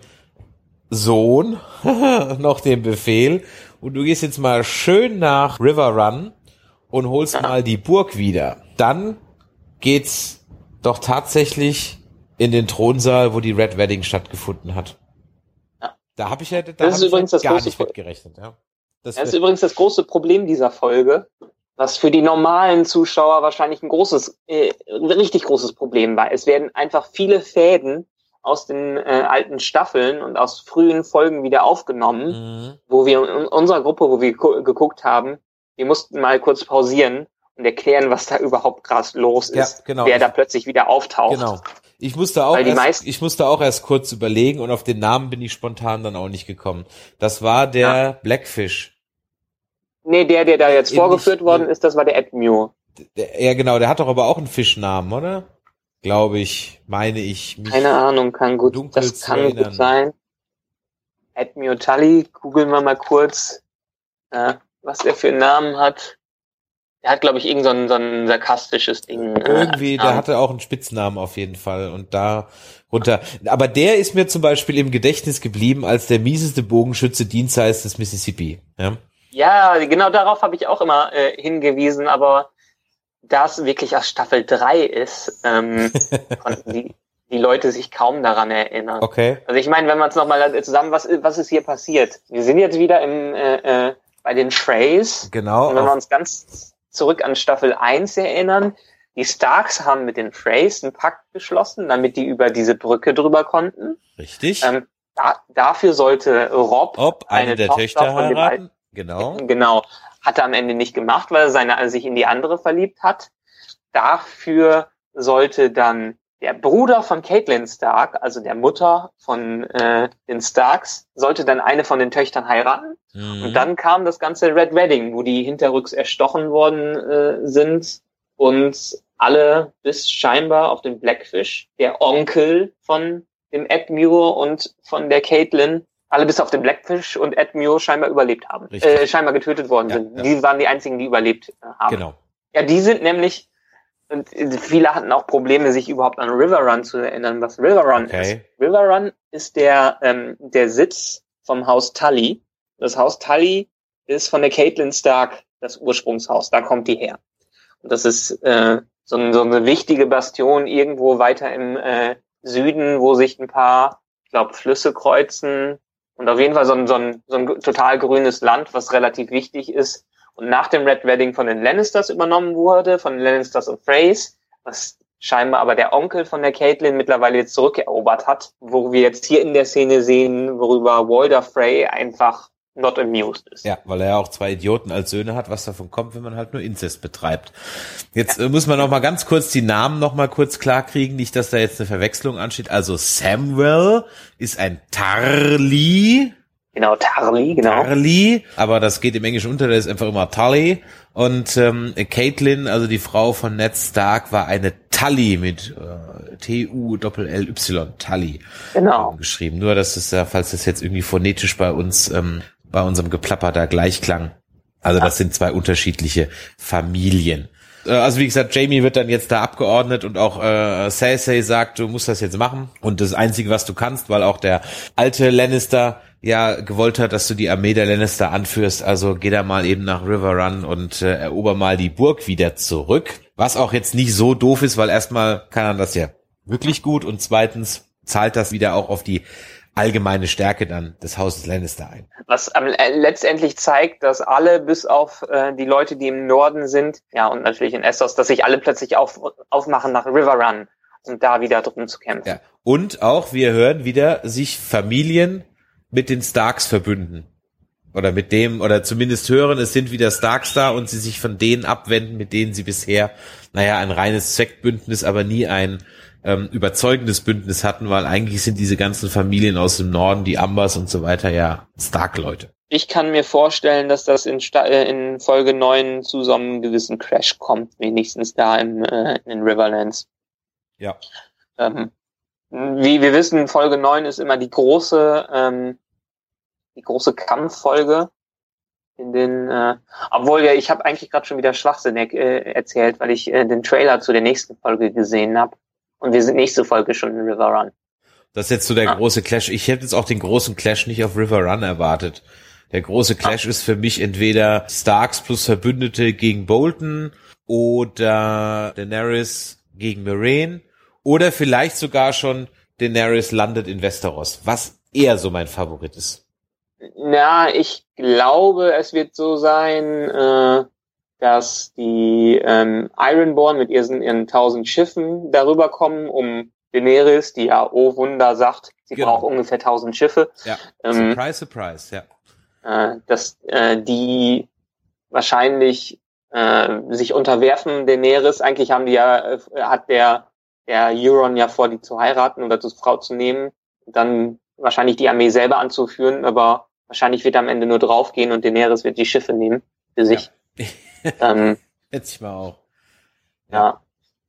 Sohn noch den Befehl und du gehst jetzt mal schön nach River Run und holst mal die Burg wieder dann geht's doch tatsächlich in den Thronsaal, wo die Red Wedding stattgefunden hat. Ja. Da habe ich ja da Das ist hab ich übrigens ja das gar große nicht Pro- mitgerechnet. Ja. Das, Das ist übrigens das große Problem dieser Folge, was für die normalen Zuschauer wahrscheinlich ein großes, äh, ein richtig großes Problem war. Es werden einfach viele Fäden aus den äh, alten Staffeln und aus frühen Folgen wieder aufgenommen, Mhm. wo wir in unserer Gruppe, wo wir gu- geguckt haben, wir mussten mal kurz pausieren und erklären, was da überhaupt gerade los Ja, ist, genau. wer da plötzlich wieder auftaucht. Genau. Ich musste auch erst, ich musste auch erst kurz überlegen und auf den Namen bin ich spontan dann auch nicht gekommen. Das war der Blackfish. Nee, der, der da jetzt Eben vorgeführt nicht- worden ist, das war der Edmure. Ja, genau, der hat doch aber auch einen Fischnamen, oder? Glaube ich, meine ich. Keine Ahnung, kann gut, das kann erinnern. gut sein. Edmure Tully, googeln wir mal kurz, äh, was der für einen Namen hat. Der hat, glaube ich, irgend so ein, so ein sarkastisches Ding. äh, Irgendwie, der hatte auch einen Spitznamen auf jeden Fall und da runter. Aber der ist mir zum Beispiel im Gedächtnis geblieben als der mieseste Bogenschütze Dienstleister des Mississippi. Ja? Ja, genau darauf habe ich auch immer äh, hingewiesen, aber da es wirklich aus Staffel 3 ist, ähm, konnten die, die Leute sich kaum daran erinnern. Okay. Also ich meine, wenn man es nochmal zusammen, was, was ist hier passiert? Wir sind jetzt wieder im, äh, äh, bei den Freys. Genau. Und wenn wir uns ganz zurück an Staffel 1 erinnern, die Starks haben mit den Freys einen Pakt geschlossen, damit die über diese Brücke drüber konnten. richtig. Ähm, da, dafür sollte Rob, Ob eine, der Tochter Töchter von dem heiraten. Genau. Genau. Hat er am Ende nicht gemacht, weil er seine, sich in die andere verliebt hat. Dafür sollte dann der Bruder von Caitlin Stark, also der Mutter von äh, den Starks, sollte dann eine von den Töchtern heiraten. Mhm. Und dann kam das ganze Red Wedding, wo die hinterrücks erstochen worden äh, sind und alle bis scheinbar auf den Blackfish, der Onkel von dem Edmure und von der Caitlin, alle bis auf den Blackfish und Edmure scheinbar überlebt haben, Richtig. äh, scheinbar getötet worden Ja, sind. ja. Die waren die einzigen, die überlebt äh, haben. Genau. Ja, die sind nämlich, und viele hatten auch Probleme, sich überhaupt an River Run zu erinnern, was River Run Okay. ist. River Run ist der, ähm, der Sitz vom Haus Tully. Das Haus Tully ist von der Caitlin Stark das Ursprungshaus, da kommt die her. Und das ist äh, so, ein, so eine wichtige Bastion irgendwo weiter im äh, Süden, wo sich ein paar, ich glaube, Flüsse kreuzen und auf jeden Fall so ein, so, ein, so ein total grünes Land, was relativ wichtig ist und nach dem Red Wedding von den Lannisters übernommen wurde, von den Lannisters und Freys, was scheinbar aber der Onkel von der Caitlin mittlerweile jetzt zurückerobert hat, wo wir jetzt hier in der Szene sehen, worüber Walder Frey einfach not amused ist. Ja, weil er ja auch zwei Idioten als Söhne hat, was davon kommt, wenn man halt nur Inzest betreibt. Jetzt äh, muss man noch mal ganz kurz die Namen noch mal kurz klar kriegen, nicht, dass da jetzt eine Verwechslung ansteht. Also Samuel ist ein Tarly, Genau, Tarly, genau. Tarly, aber das geht im Englischen unter, der ist einfach immer Tully. Und ähm, Caitlin, also die Frau von Ned Stark, war eine Tully mit äh, T-U-L-L-Y, Tully Genau. ähm, geschrieben. Nur, dass es ja, falls das jetzt irgendwie phonetisch bei uns, ähm, bei unserem Geplapper da gleich klang. Also das sind zwei unterschiedliche Familien. Äh, Also wie gesagt, Jamie wird dann jetzt da abgeordnet und auch äh, Cersei sagt, du musst das jetzt machen. Und das Einzige, was du kannst, weil auch der alte Lannister ja gewollt hat, dass du die Armee der Lannister anführst. Also geh da mal eben nach River Run und äh, erober mal die Burg wieder zurück. Was auch jetzt nicht so doof ist, weil erstmal kann er das ja wirklich gut und zweitens zahlt das wieder auch auf die allgemeine Stärke dann des Hauses Lannister ein. Was äh, letztendlich zeigt, dass alle, bis auf äh, die Leute, die im Norden sind, ja, und natürlich in Essos, dass sich alle plötzlich auf, aufmachen nach River Run, um da wieder drum zu kämpfen. Ja. Und auch, wir hören wieder, sich Familien mit den Starks verbünden. Oder mit dem, oder zumindest hören, es sind wieder Starks da und sie sich von denen abwenden, mit denen sie bisher, naja, ein reines Zweckbündnis, aber nie ein ähm, überzeugendes Bündnis hatten, weil eigentlich sind diese ganzen Familien aus dem Norden, die Ambers und so weiter, ja Stark-Leute. Ich kann mir vorstellen, dass das in, Sta äh, in Folge 9 zu so einem gewissen Crash kommt, wenigstens da im, äh, in den Riverlands. Ja. Ähm, wie wir wissen, Folge 9 ist immer die große, ähm, die große Kampffolge. In den, äh, obwohl ja, ich habe eigentlich gerade schon wieder Schwachsinn äh, erzählt, weil ich äh, den Trailer zu der nächsten Folge gesehen habe. Und wir sind nächste Folge schon in River Run. Das ist jetzt so der Ah. große Clash. Ich hätte jetzt auch den großen Clash nicht auf River Run erwartet. Der große Clash ist für mich entweder Starks plus Verbündete gegen Bolton oder Daenerys gegen Moraine oder vielleicht sogar schon Daenerys landet in Westeros, was eher so mein Favorit ist. Na, ich glaube, es wird so sein, äh, dass die ähm, Ironborn mit ihren, ihren tausend Schiffen darüber kommen, um Daenerys, die ja, oh Wunder, sagt, sie Genau. braucht ungefähr tausend Schiffe. Ja. Ähm, surprise, surprise, ja. äh, dass äh, die wahrscheinlich äh, sich unterwerfen Daenerys. Eigentlich haben die ja, äh, hat der, der Euron ja vor, die zu heiraten oder zur Frau zu nehmen, dann wahrscheinlich die Armee selber anzuführen, aber wahrscheinlich wird er am Ende nur draufgehen und Daenerys wird die Schiffe nehmen für sich. ähm, Schätze ich mal auch. ja.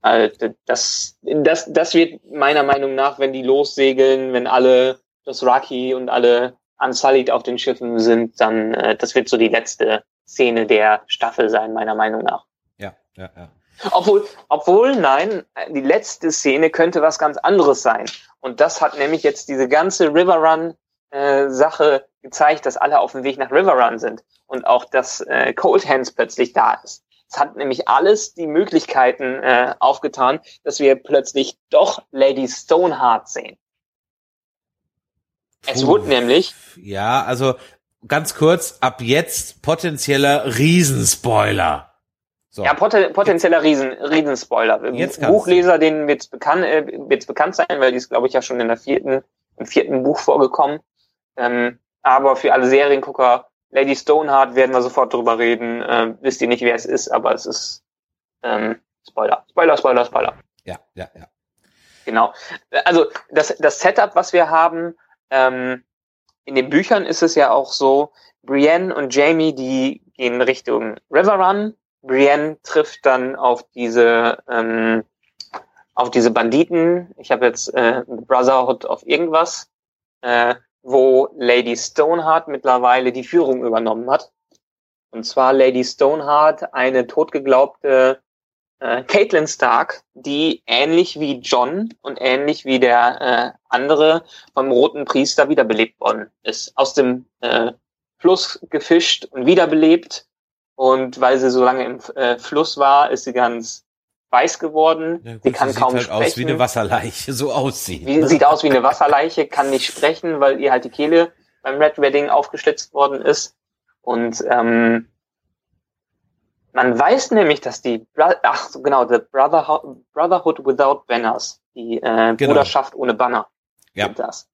Also das, das, das wird meiner Meinung nach, wenn die lossegeln, wenn alle das Rocky und alle Unsullied auf den Schiffen sind, dann äh, das wird so die letzte Szene der Staffel sein, meiner Meinung nach. Ja, ja, ja. Obwohl, obwohl, nein, die letzte Szene könnte was ganz anderes sein. Und das hat nämlich jetzt diese ganze River Run äh, Sache gezeigt, dass alle auf dem Weg nach River Run sind und auch, dass äh, Cold Hands plötzlich da ist. Es hat nämlich alles die Möglichkeiten äh, aufgetan, dass wir plötzlich doch Lady Stoneheart sehen. Es Puh. wurde nämlich, Ja, also ganz kurz, ab jetzt potenzieller Riesenspoiler. So. ja, poten potenzieller Riesen, Riesenspoiler. Jetzt kannst Buchleser, denen wird's bekannt, äh, wird's bekannt sein, weil die ist, glaube ich, ja schon in der vierten, im vierten Buch vorgekommen. Ähm, aber für alle Seriengucker, Lady Stoneheart werden wir sofort drüber reden. Ähm, wisst ihr nicht, wer es ist, aber es ist ähm, Spoiler. Spoiler, Spoiler, Spoiler. ja, ja, ja. Genau. Also das, das Setup, was wir haben, ähm, in den Büchern ist es ja auch so, Brienne und Jamie, die gehen Richtung River Run. Brienne trifft dann auf diese ähm, auf diese Banditen. Ich habe jetzt äh, Brotherhood of irgendwas, äh, wo Lady Stoneheart mittlerweile die Führung übernommen hat. Und zwar Lady Stoneheart, eine totgeglaubte äh, Caitlin Stark, die ähnlich wie John und ähnlich wie der äh, andere vom roten Priester wiederbelebt worden ist. Aus dem äh, Fluss gefischt und wiederbelebt. Und weil sie so lange im äh, Fluss war, ist sie ganz weiß geworden. Ja, gut, sie kann sieht kaum halt sprechen. aus wie eine Wasserleiche, so aussieht. Wie, sieht aus wie eine Wasserleiche, kann nicht sprechen, weil ihr halt die Kehle beim Red Wedding aufgeschlitzt worden ist. Und ähm, man weiß nämlich, dass die, Bro ach genau, the Brotherhood, Brotherhood Without Banners, die äh, Genau. Bruderschaft ohne Banner, Ja. das.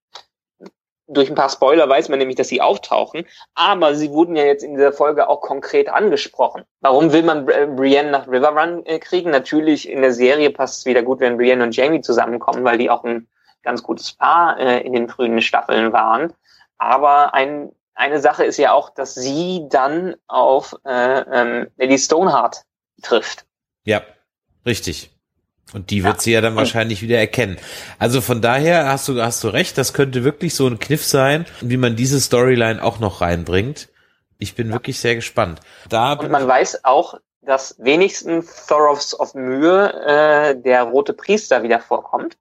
Durch ein paar Spoiler weiß man nämlich, dass sie auftauchen, aber sie wurden ja jetzt in dieser Folge auch konkret angesprochen. Warum will man Bri- Brienne nach River Run äh, kriegen? Natürlich in der Serie passt es wieder gut, wenn Brienne und Jamie zusammenkommen, weil die auch ein ganz gutes Paar äh, in den frühen Staffeln waren. Aber ein, eine Sache ist ja auch, dass sie dann auf äh, ähm, Lady Stoneheart trifft. Ja, richtig. Und die wird Ja. sie ja dann wahrscheinlich wieder erkennen. Also von daher hast du, hast du recht, das könnte wirklich so ein Kniff sein, wie man diese Storyline auch noch reinbringt. Ich bin wirklich sehr gespannt. Da Und man weiß auch, dass wenigstens Thoros of Mühe äh, der rote Priester wieder vorkommt.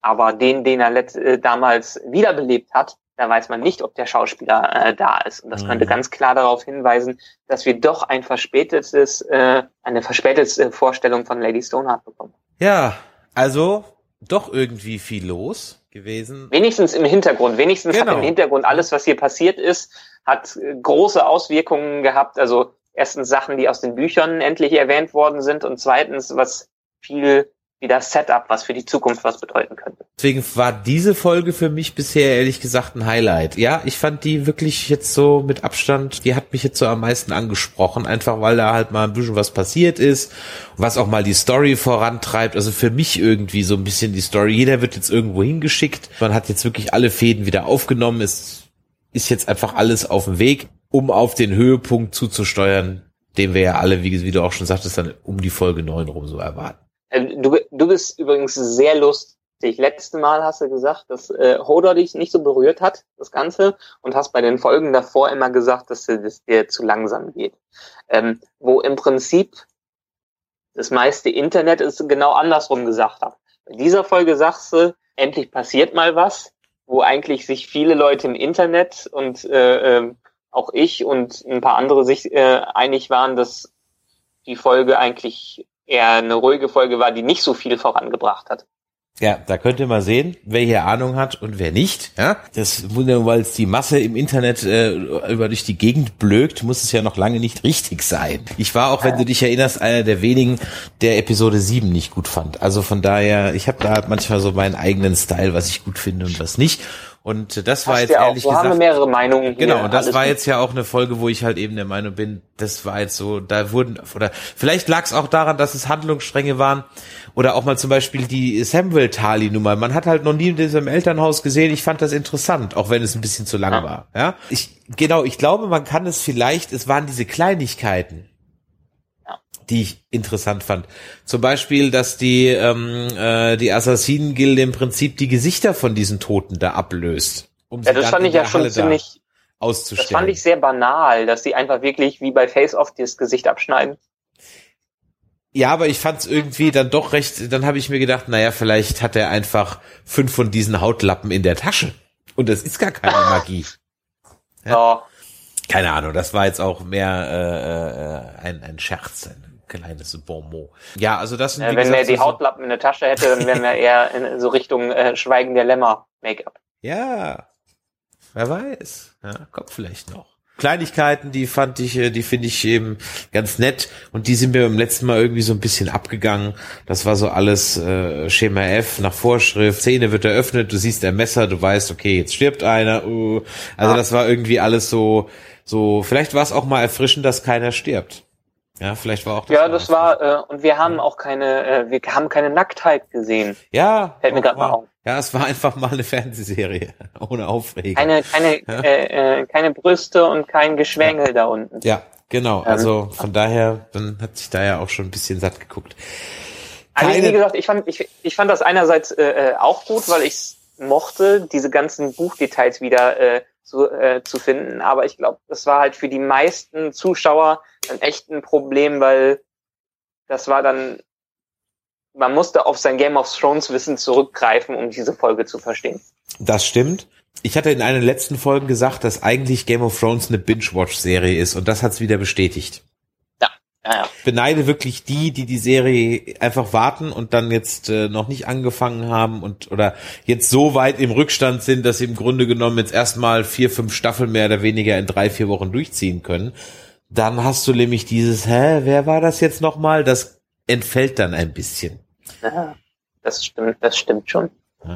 Aber den, den er letzt, äh, damals wiederbelebt hat, da weiß man nicht, ob der Schauspieler äh, da ist. Und das Mhm. könnte ganz klar darauf hinweisen, dass wir doch ein verspätetes, äh, eine verspätete Vorstellung von Lady Stoneheart bekommen. Ja, also doch irgendwie viel los gewesen. Wenigstens im Hintergrund. Wenigstens Genau. hat im Hintergrund alles, was hier passiert ist, hat äh, große Auswirkungen gehabt. Also erstens Sachen, die aus den Büchern endlich erwähnt worden sind und zweitens was viel wie das Setup, was für die Zukunft was bedeuten könnte. Deswegen war diese Folge für mich bisher ehrlich gesagt ein Highlight. Ja, ich fand die wirklich jetzt so mit Abstand, die hat mich jetzt so am meisten angesprochen, einfach weil da halt mal ein bisschen was passiert ist, was auch mal die Story vorantreibt. Also für mich irgendwie so ein bisschen die Story. Jeder wird jetzt irgendwo hingeschickt. Man hat jetzt wirklich alle Fäden wieder aufgenommen. Es ist jetzt einfach alles auf dem Weg, um auf den Höhepunkt zuzusteuern, den wir ja alle, wie, wie du auch schon sagtest, dann um die Folge 9 rum so erwarten. Äh, Du, du bist übrigens sehr lustig. Letztes Mal hast du gesagt, dass äh, Hodor dich nicht so berührt hat, das Ganze, und hast bei den Folgen davor immer gesagt, dass es dir zu langsam geht. Ähm, wo im Prinzip das meiste Internet es genau andersrum gesagt hat. Bei dieser Folge sagst du, endlich passiert mal was, wo eigentlich sich viele Leute im Internet und äh, ähm, auch ich und ein paar andere sich äh, einig waren, dass die Folge eigentlich eher eine ruhige Folge war, die nicht so viel vorangebracht hat. Ja, da könnt ihr mal sehen, wer hier Ahnung hat und wer nicht. Ja, das weil es die Masse im Internet äh, über durch die Gegend blökt, muss es ja noch lange nicht richtig sein. Ich war auch, wenn du dich erinnerst, einer der wenigen, der Episode 7 nicht gut fand. Also von daher, ich habe da manchmal so meinen eigenen Style, was ich gut finde und was nicht. Und das war Hast jetzt ja auch, ehrlich so gesagt. haben wir mehrere Meinungen. Genau, hier, und das war jetzt ja auch eine Folge, wo ich halt eben der Meinung bin, das war jetzt so, da wurden, oder vielleicht lag es auch daran, dass es Handlungsstränge waren, oder auch mal zum Beispiel die Samuel-Tali-Nummer. Man hat halt noch nie in diesem Elternhaus gesehen, ich fand das interessant, auch wenn es ein bisschen zu lang Ja. war. Ja, ich, genau, ich glaube, man kann es vielleicht, es waren diese Kleinigkeiten. Die ich interessant fand. Zum Beispiel, dass die, ähm, äh, die Assassinen-Gilde im Prinzip die Gesichter von diesen Toten da ablöst. Um Ja, sie das fand ich ja schon Halle da ziemlich, das auszustellen. fand ich sehr banal, dass die einfach wirklich wie bei Face Off das Gesicht abschneiden. Ja, aber ich fand's irgendwie dann doch recht, dann habe ich mir gedacht, naja, vielleicht hat er einfach fünf von diesen Hautlappen in der Tasche. Und das ist gar keine Magie. Ja. Ja. Keine Ahnung, das war jetzt auch mehr äh, äh, ein, ein Scherz, ein kleines Bonmot. Ja, also das sind, Äh, wenn er die so- Hautlappen in der Tasche hätte, dann wären wir eher in so Richtung äh, Schweigen der Lämmer Make-up. Ja, wer weiß. Ja, kommt vielleicht noch. Kleinigkeiten, die fand ich, äh, die finde ich eben ganz nett und die sind mir beim letzten Mal irgendwie so ein bisschen abgegangen. Das war so alles äh, Schema F nach Vorschrift. Szene wird eröffnet, du siehst ein Messer, du weißt, okay, jetzt stirbt einer. Uh. Also Ja. das war irgendwie alles so, so. Vielleicht war es auch mal erfrischend, dass keiner stirbt. Ja, vielleicht war auch das. Ja, das war, äh, und wir haben auch keine, äh, wir haben keine Nacktheit gesehen. Ja, Fällt mir grad war- mal auf. Ja, es war einfach mal eine Fernsehserie ohne Aufregung. Keine, keine, Ja. äh, äh, keine Brüste und kein Geschwängel da unten. Ja, genau. Ähm, Also von daher, dann hat sich da ja auch schon ein bisschen satt geguckt. Also Keine- wie gesagt, ich fand, ich, ich fand das einerseits äh, äh, auch gut, weil ich mochte, diese ganzen Buchdetails wieder äh, zu, äh, zu finden. Aber ich glaube, das war halt für die meisten Zuschauer dann echt ein Problem, weil das war dann, man musste auf sein Game of Thrones Wissen zurückgreifen, um diese Folge zu verstehen. Das stimmt. Ich hatte in einer letzten Folgen gesagt, dass eigentlich Game of Thrones eine Binge-Watch-Serie ist und das hat's wieder bestätigt. Ja, beneide wirklich die, die die Serie einfach warten und dann jetzt äh, noch nicht angefangen haben und oder jetzt so weit im Rückstand sind, dass sie im Grunde genommen jetzt erstmal vier, fünf Staffeln mehr oder weniger in drei, vier Wochen durchziehen können. Dann hast du nämlich dieses, hä, wer war das jetzt nochmal? Das entfällt dann ein bisschen. ja. Das stimmt, das stimmt schon.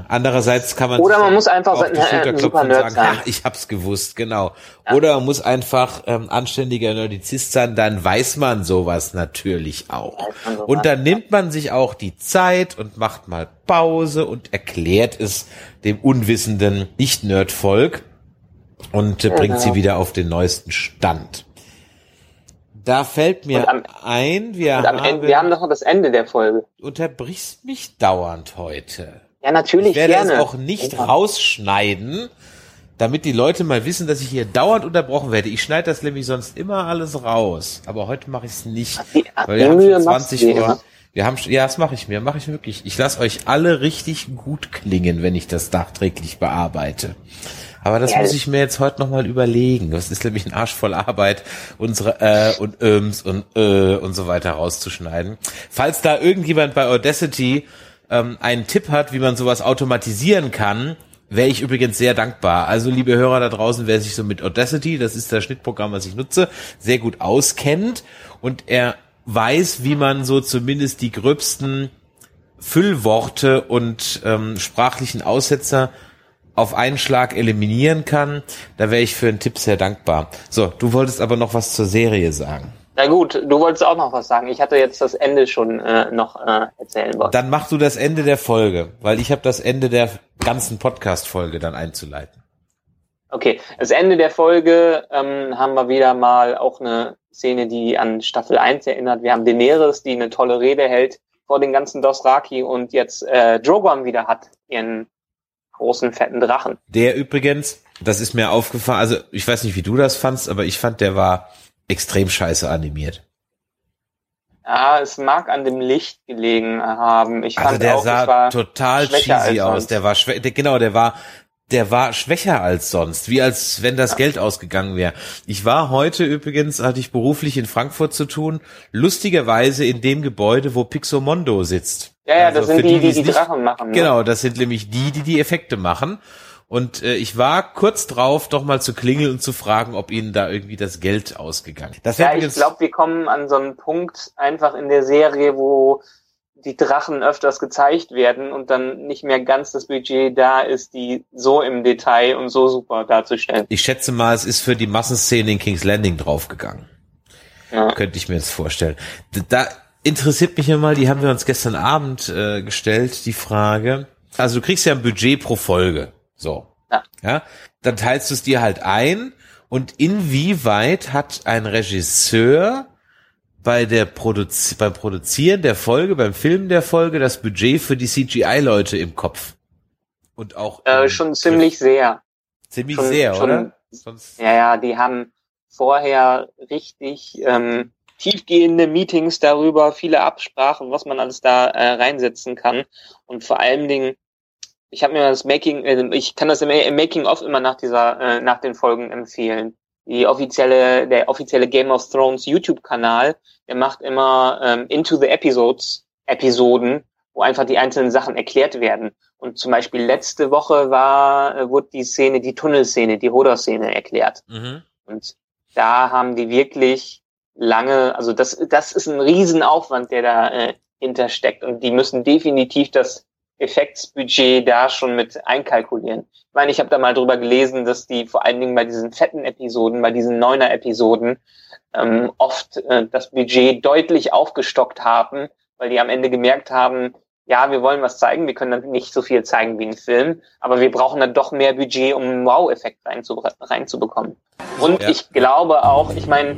Andererseits kann man Oder man muss einfach auf die Schulter klopfen und sagen, sein. ach, ich hab's gewusst, genau. Ja. Oder man muss einfach ähm, anständiger Nerdizist sein, dann weiß man sowas natürlich auch. Sowas, Und dann nimmt man sich auch die Zeit und macht mal Pause und erklärt es dem unwissenden Nicht-Nerd-Volk und äh, bringt Genau. sie wieder auf den neuesten Stand. Da fällt mir am- ein, wir, haben, Ende, wir haben noch das Ende der Folge. unterbrichst mich dauernd heute. Ja, natürlich Ich werde gerne. es auch nicht Ja. rausschneiden, damit die Leute mal wissen, dass ich hier dauernd unterbrochen werde. Ich schneide das nämlich sonst immer alles raus. Aber heute mache ich es nicht. Die- Weil wir haben schon machst 20 du dir Uhr. immer. Wir haben, ja, das mache ich mir, mache ich wirklich. Ich lasse euch alle richtig gut klingen, wenn ich das nachträglich bearbeite. Aber das Ja, muss ich mir jetzt heute nochmal überlegen. Das ist nämlich ein Arsch voll Arbeit, unsere äh und öms und äh und so weiter rauszuschneiden. Falls da irgendjemand bei Audacity ähm, einen Tipp hat, wie man sowas automatisieren kann, wäre ich übrigens sehr dankbar. Also liebe Hörer da draußen, wer sich so mit Audacity, das ist das Schnittprogramm, was ich nutze, sehr gut auskennt und er weiß, wie man so zumindest die gröbsten Füllworte und ähm, sprachlichen Aussetzer auf einen Schlag eliminieren kann, da wäre ich für einen Tipp sehr dankbar. So, du wolltest aber noch was zur Serie sagen. Na gut, du wolltest auch noch was sagen. Ich hatte jetzt das Ende schon äh, noch äh, erzählen wollen. Dann mach du das Ende der Folge, weil ich habe das Ende der ganzen Podcast-Folge dann einzuleiten. Okay, das Ende der Folge ähm, haben wir wieder mal auch eine Szene, die an Staffel 1 erinnert. Wir haben Daenerys, die eine tolle Rede hält vor den ganzen Dothraki und jetzt äh, Drogon wieder hat, ihren großen, fetten Drachen. Der übrigens, das ist mir aufgefallen, also ich weiß nicht, wie du das fandst, aber ich fand, der war extrem scheiße animiert. Ja, es mag an dem Licht gelegen haben. Ich Also fand der auch, sah total cheesy aus. Der war schwä der, genau, der war der war schwächer als sonst, wie als wenn das Geld ausgegangen wäre. Ich war heute übrigens, hatte ich beruflich in Frankfurt zu tun, lustigerweise in dem Gebäude, wo Pixomondo sitzt. Ja, ja, Also das sind die, die die nicht- Drachen machen. Ne? Genau, das sind nämlich die, die die Effekte machen. Und äh, ich war kurz drauf, doch mal zu klingeln und zu fragen, ob ihnen da irgendwie das Geld ausgegangen ist. Ja, ich glaube, wir kommen an so einen Punkt einfach in der Serie, wo die Drachen öfters gezeigt werden und dann nicht mehr ganz das Budget da ist, die so im Detail und so super darzustellen. ich schätze mal, es ist für die Massenszene in King's Landing draufgegangen. Ja. Könnte ich mir jetzt vorstellen. Da interessiert mich ja mal, die haben wir uns gestern Abend äh, gestellt, die Frage. Also du kriegst ja ein Budget pro Folge. So. Ja. ja. Dann teilst du es dir halt ein. Und inwieweit hat ein Regisseur bei der Produzi beim Produzieren der Folge, beim Filmen der Folge das Budget für die CGI-Leute im Kopf? Und auch Äh, schon ziemlich sehr. ziemlich schon- sehr, schon- oder? Sonst Ja, ja, die haben vorher richtig ähm, tiefgehende Meetings darüber, viele Absprachen, was man alles da äh, reinsetzen kann. Und vor allen Dingen, ich habe mir das Making, äh, ich kann das im, im Making of immer nach dieser, äh, nach den Folgen empfehlen. Die offizielle, der offizielle Game of Thrones YouTube-Kanal, der macht immer ähm, Into the Episodes Episoden, wo einfach die einzelnen Sachen erklärt werden. Und zum Beispiel letzte Woche war, äh, wurde die Szene, die Tunnelszene, die Hodor-Szene erklärt. mhm. Und da haben die wirklich lange, also das, das ist ein Riesenaufwand, der da äh, hintersteckt. Und die müssen definitiv das Effektsbudget da schon mit einkalkulieren. Ich meine, ich habe da mal drüber gelesen, dass die vor allen Dingen bei diesen fetten Episoden, bei diesen Neuner-Episoden, ähm, oft äh, das Budget deutlich aufgestockt haben, weil die am Ende gemerkt haben, ja, wir wollen was zeigen, wir können dann nicht so viel zeigen wie ein Film, aber wir brauchen dann doch mehr Budget, um einen Wow-Effekt reinzu reinzubekommen. Und Ja. ich glaube auch, ich meine,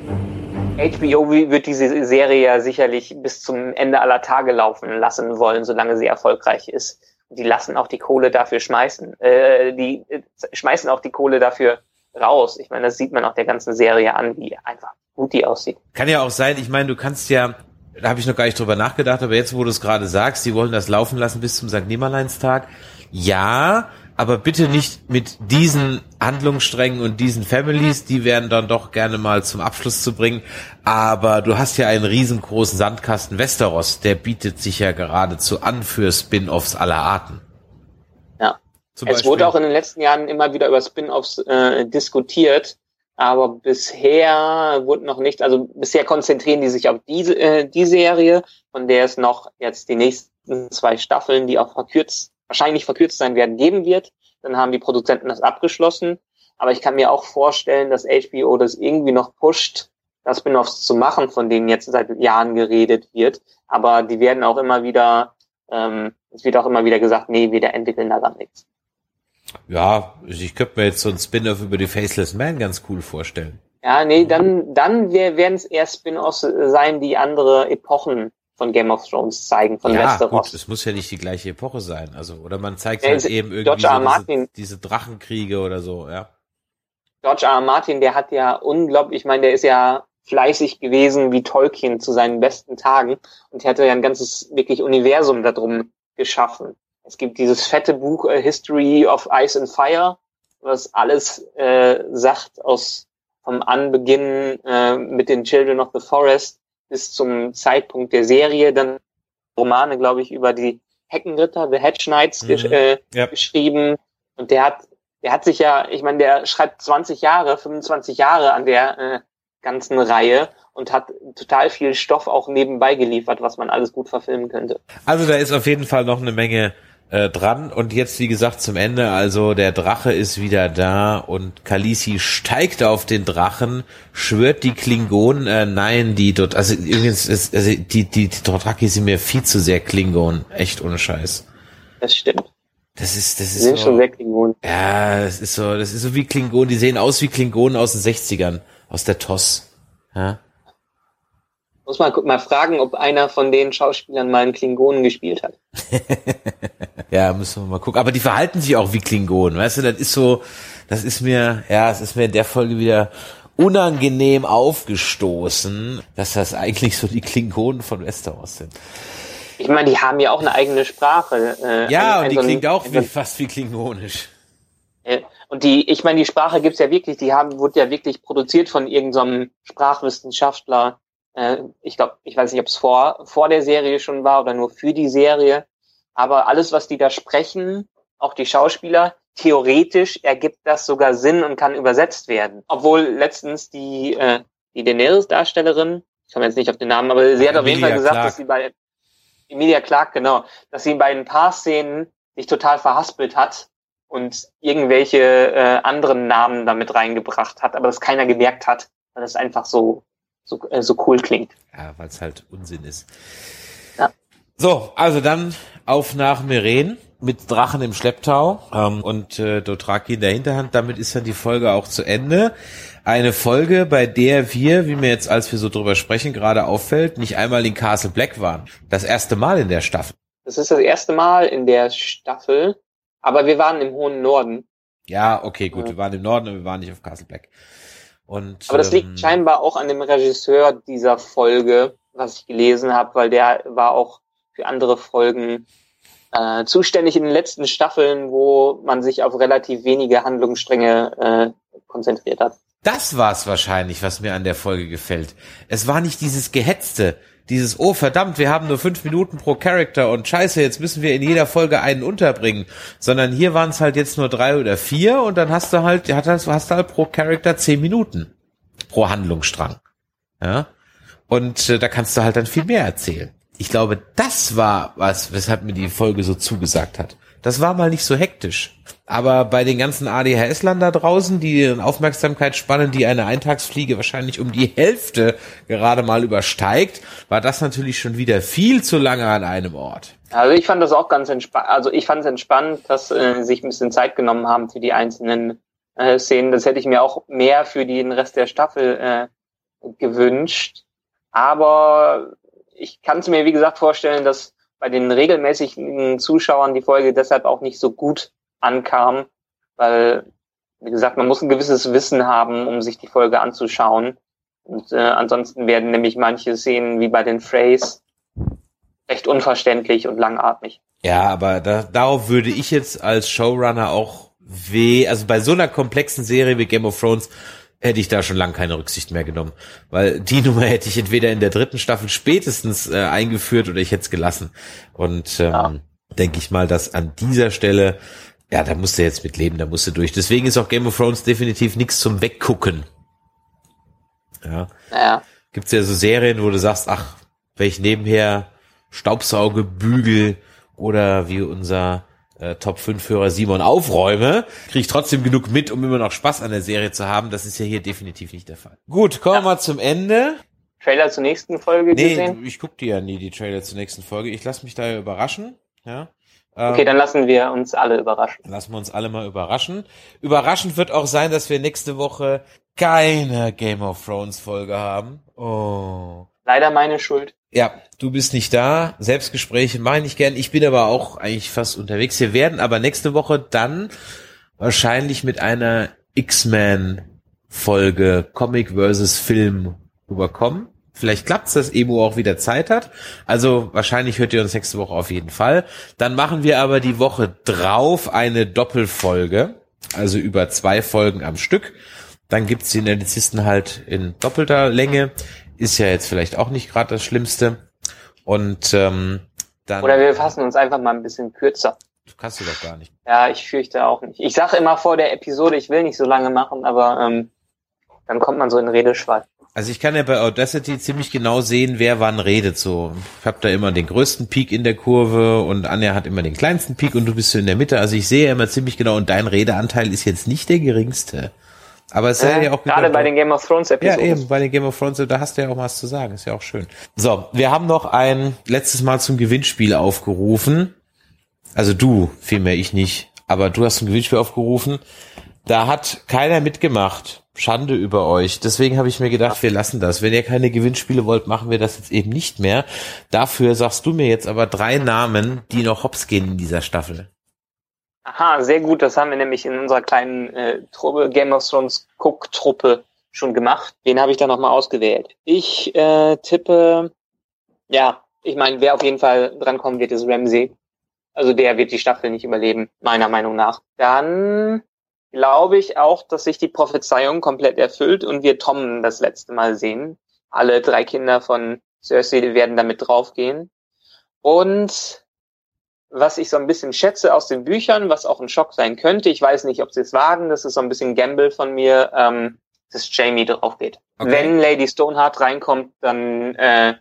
HBO wird diese Serie ja sicherlich bis zum Ende aller Tage laufen lassen wollen, solange sie erfolgreich ist. Die lassen auch die Kohle dafür schmeißen. Äh, die äh, schmeißen auch die Kohle dafür raus. Ich meine, das sieht man auch der ganzen Serie an, wie einfach gut die aussieht. Kann ja auch sein, ich meine, du kannst ja, da habe ich noch gar nicht drüber nachgedacht, aber jetzt, wo du es gerade sagst, die wollen das laufen lassen bis zum St. Nimmerleinstag. Ja, aber bitte nicht mit diesen Handlungssträngen und diesen Families, die werden dann doch gerne mal zum Abschluss zu bringen. Aber du hast ja einen riesengroßen Sandkasten Westeros, der bietet sich ja geradezu an für Spin-offs aller Arten. Ja. Zum es Beispiel- wurde auch in den letzten Jahren immer wieder über Spin-offs äh, diskutiert, aber bisher wurde noch nicht, also bisher konzentrieren die sich auf diese äh, die Serie, von der es noch jetzt die nächsten zwei Staffeln, die auch verkürzt, wahrscheinlich verkürzt sein werden, geben wird. Dann haben die Produzenten das abgeschlossen. Aber ich kann mir auch vorstellen, dass HBO das irgendwie noch pusht, das Spin-offs zu machen, von denen jetzt seit Jahren geredet wird. Aber die werden auch immer wieder, ähm, es wird auch immer wieder gesagt, nee, wir entwickeln da gar nichts. Ja, ich könnte mir jetzt so ein Spin-off über die Faceless Man ganz cool vorstellen. Ja, nee, dann, dann werden es eher Spin-offs sein, die andere Epochen von Game of Thrones zeigen, von ja, Westeros. gut, es muss ja nicht die gleiche Epoche sein. Also, oder man zeigt Ja, halt eben irgendwie so Martin- diese, diese Drachenkriege oder so, ja. George R. R. Martin, der hat ja unglaublich, ich meine, der ist ja fleißig gewesen wie Tolkien zu seinen besten Tagen und er hatte ja ein ganzes wirklich Universum darum geschaffen. Es gibt dieses fette Buch äh, History of Ice and Fire, was alles äh, sagt aus vom Anbeginn äh, mit den Children of the Forest bis zum Zeitpunkt der Serie, dann Romane, glaube ich, über die Heckenritter, The Hedge Knights Mhm. äh, Ja. geschrieben und der hat der hat sich ja, ich meine, der schreibt 20 Jahre, 25 Jahre an der äh, ganzen Reihe und hat total viel Stoff auch nebenbei geliefert, was man alles gut verfilmen könnte. Also da ist auf jeden Fall noch eine Menge äh, dran. Und jetzt, wie gesagt, zum Ende, also der Drache ist wieder da und Kalisi steigt auf den Drachen, schwört die Klingonen, äh, nein, die dort, also übrigens, ist, also die, die, die Dothraki sind mir viel zu sehr Klingonen, echt ohne Scheiß. Das stimmt. Das ist, das Die ist sind so, schon sehr Klingonen. ja, das ist so, das ist so wie Klingonen, die sehen aus wie Klingonen aus den 60ern, aus der TOS. Ja. Muss man mal fragen, ob einer von den Schauspielern mal einen Klingonen gespielt hat. Ja, müssen wir mal gucken. Aber die verhalten sich auch wie Klingonen, weißt du, das ist so, das ist mir, ja, es ist mir in der Folge wieder unangenehm aufgestoßen, dass das eigentlich so die Klingonen von Westeros sind. Ich meine, die haben ja auch eine eigene Sprache. Äh, Ja, ein- ein und die so klingt auch wie, so- fast wie klingonisch. Äh, Und die, ich meine, die Sprache gibt's ja wirklich, die haben, wurde ja wirklich produziert von irgendeinem Sprachwissenschaftler. Äh, Ich glaube, ich weiß nicht, ob es vor, vor der Serie schon war oder nur für die Serie. Aber alles, was die da sprechen, auch die Schauspieler, theoretisch ergibt das sogar Sinn und kann übersetzt werden. Obwohl letztens die, äh, die Daenerys-Darstellerin, ich komme jetzt nicht auf den Namen, aber sie hat auf jeden Emilia Fall gesagt, Clarke. dass sie bei Emilia Clark, genau, dass sie bei ein paar Szenen sich total verhaspelt hat und irgendwelche äh, anderen Namen damit reingebracht hat, aber das keiner gemerkt hat, weil das einfach so so, äh, so cool klingt. Ja, weil es halt Unsinn ist. So, also dann auf nach Meren mit Drachen im Schlepptau ähm, und äh, Dothraki in der Hinterhand. Damit ist dann die Folge auch zu Ende. Eine Folge, bei der wir, wie mir jetzt, als wir so drüber sprechen, gerade auffällt, nicht einmal in Castle Black waren. Das erste Mal in der Staffel. Das ist das erste Mal in der Staffel, aber wir waren im hohen Norden. Ja, okay, gut, Ja. wir waren im Norden und wir waren nicht auf Castle Black. Und, Aber das ähm, liegt scheinbar auch an dem Regisseur dieser Folge, was ich gelesen habe, weil der war auch für andere Folgen äh, zuständig in den letzten Staffeln, wo man sich auf relativ wenige Handlungsstränge äh, konzentriert hat. Das war's wahrscheinlich, was mir an der Folge gefällt. Es war nicht dieses Gehetzte, dieses, oh verdammt, wir haben nur fünf Minuten pro Charakter und scheiße, jetzt müssen wir in jeder Folge einen unterbringen, sondern hier waren es halt jetzt nur drei oder vier und dann hast du halt, hast du halt pro Charakter zehn Minuten pro Handlungsstrang. Ja. Und äh, da kannst du halt dann viel mehr erzählen. Ich glaube, das war was, weshalb mir die Folge so zugesagt hat. Das war mal nicht so hektisch. Aber bei den ganzen ADHS-Lern da draußen, die in Aufmerksamkeitsspannen, die eine Eintagsfliege wahrscheinlich um die Hälfte gerade mal übersteigt, war das natürlich schon wieder viel zu lange an einem Ort. Also ich fand das auch ganz entspannt. Also ich fand es entspannt, dass äh, sich ein bisschen Zeit genommen haben für die einzelnen äh, Szenen. Das hätte ich mir auch mehr für den Rest der Staffel äh, gewünscht. Aber ich kann es mir, wie gesagt, vorstellen, dass bei den regelmäßigen Zuschauern die Folge deshalb auch nicht so gut ankam, weil, wie gesagt, man muss ein gewisses Wissen haben, um sich die Folge anzuschauen. Und äh, ansonsten werden nämlich manche Szenen wie bei den Freys recht unverständlich und langatmig. Ja, aber da, darauf würde ich jetzt als Showrunner auch weh, also bei so einer komplexen Serie wie Game of Thrones hätte ich da schon lange keine Rücksicht mehr genommen, weil die Nummer hätte ich entweder in der dritten Staffel spätestens äh, eingeführt oder ich hätte es gelassen. Und ähm, Ja. denke ich mal, dass an dieser Stelle, ja, da musst du jetzt mit leben, da musst du durch. Deswegen ist auch Game of Thrones definitiv nichts zum Weggucken. Ja Naja, gibt's ja so Serien, wo du sagst, ach, wenn ich nebenher Staubsauge, Bügel oder wie unser äh, Top-5-Hörer Simon aufräume, kriege ich trotzdem genug mit, um immer noch Spaß an der Serie zu haben. Das ist ja hier definitiv nicht der Fall. Gut, kommen wir mal zum Ende. Trailer zur nächsten Folge Nee, gesehen? ich guck dir ja nie die Trailer zur nächsten Folge. Ich lasse mich da überraschen. Ja. Ähm, Okay, dann lassen wir uns alle überraschen. Lassen wir uns alle mal überraschen. Überraschend wird auch sein, dass wir nächste Woche keine Game of Thrones Folge haben. Oh. Leider meine Schuld. Ja, du bist nicht da. Selbstgespräche mache ich nicht gern. Ich bin aber auch eigentlich fast unterwegs. Wir werden aber nächste Woche dann wahrscheinlich mit einer X-Men-Folge Comic versus Film rüberkommen. Vielleicht klappt's, dass Emo auch wieder Zeit hat. Also wahrscheinlich hört ihr uns nächste Woche auf jeden Fall. Dann machen wir aber die Woche drauf eine Doppelfolge. Also über zwei Folgen am Stück. Dann gibt's die Nerdizisten halt in doppelter Länge. Ist ja jetzt vielleicht auch nicht gerade das Schlimmste. Und ähm, dann Oder wir fassen uns einfach mal ein bisschen kürzer. kannst du doch gar nicht. Ja, ich fürchte auch nicht. Ich sage immer vor der Episode, ich will nicht so lange machen, aber ähm, dann kommt man so in Redeschwall. Also ich kann ja bei Audacity ziemlich genau sehen, wer wann redet. So, ich habe da immer den größten Peak in der Kurve und Anja hat immer den kleinsten Peak und du bist so in der Mitte. Also ich sehe ja immer ziemlich genau und dein Redeanteil ist jetzt nicht der geringste. Aber es ist ja, auch Gerade bei den Game of Thrones Ja, Episoden. eben, bei den Game of Thrones, da hast du ja auch was zu sagen, ist ja auch schön. So, wir haben noch ein letztes Mal zum Gewinnspiel aufgerufen. Also du, vielmehr ich nicht, aber du hast ein Gewinnspiel aufgerufen. Da hat keiner mitgemacht. Schande über euch. Deswegen habe ich mir gedacht, wir lassen das. Wenn ihr keine Gewinnspiele wollt, machen wir das jetzt eben nicht mehr. Dafür sagst du mir jetzt aber drei Namen, die noch hops gehen in dieser Staffel. Aha, sehr gut. Das haben wir nämlich in unserer kleinen äh, Truppe, Game of Thrones Cook-Truppe schon gemacht. Den habe ich da nochmal ausgewählt. Ich äh, tippe, ja, ich meine, wer auf jeden Fall drankommen wird, ist Ramsey. Also der wird die Staffel nicht überleben, meiner Meinung nach. Dann glaube ich auch, dass sich die Prophezeiung komplett erfüllt und wir Tom das letzte Mal sehen. Alle drei Kinder von Cersei werden damit draufgehen. Und was ich so ein bisschen schätze aus den Büchern, was auch ein Schock sein könnte, ich weiß nicht, ob sie es wagen, das ist so ein bisschen Gamble von mir, ähm, dass Jamie drauf geht. Okay. Wenn Lady Stoneheart reinkommt, dann äh,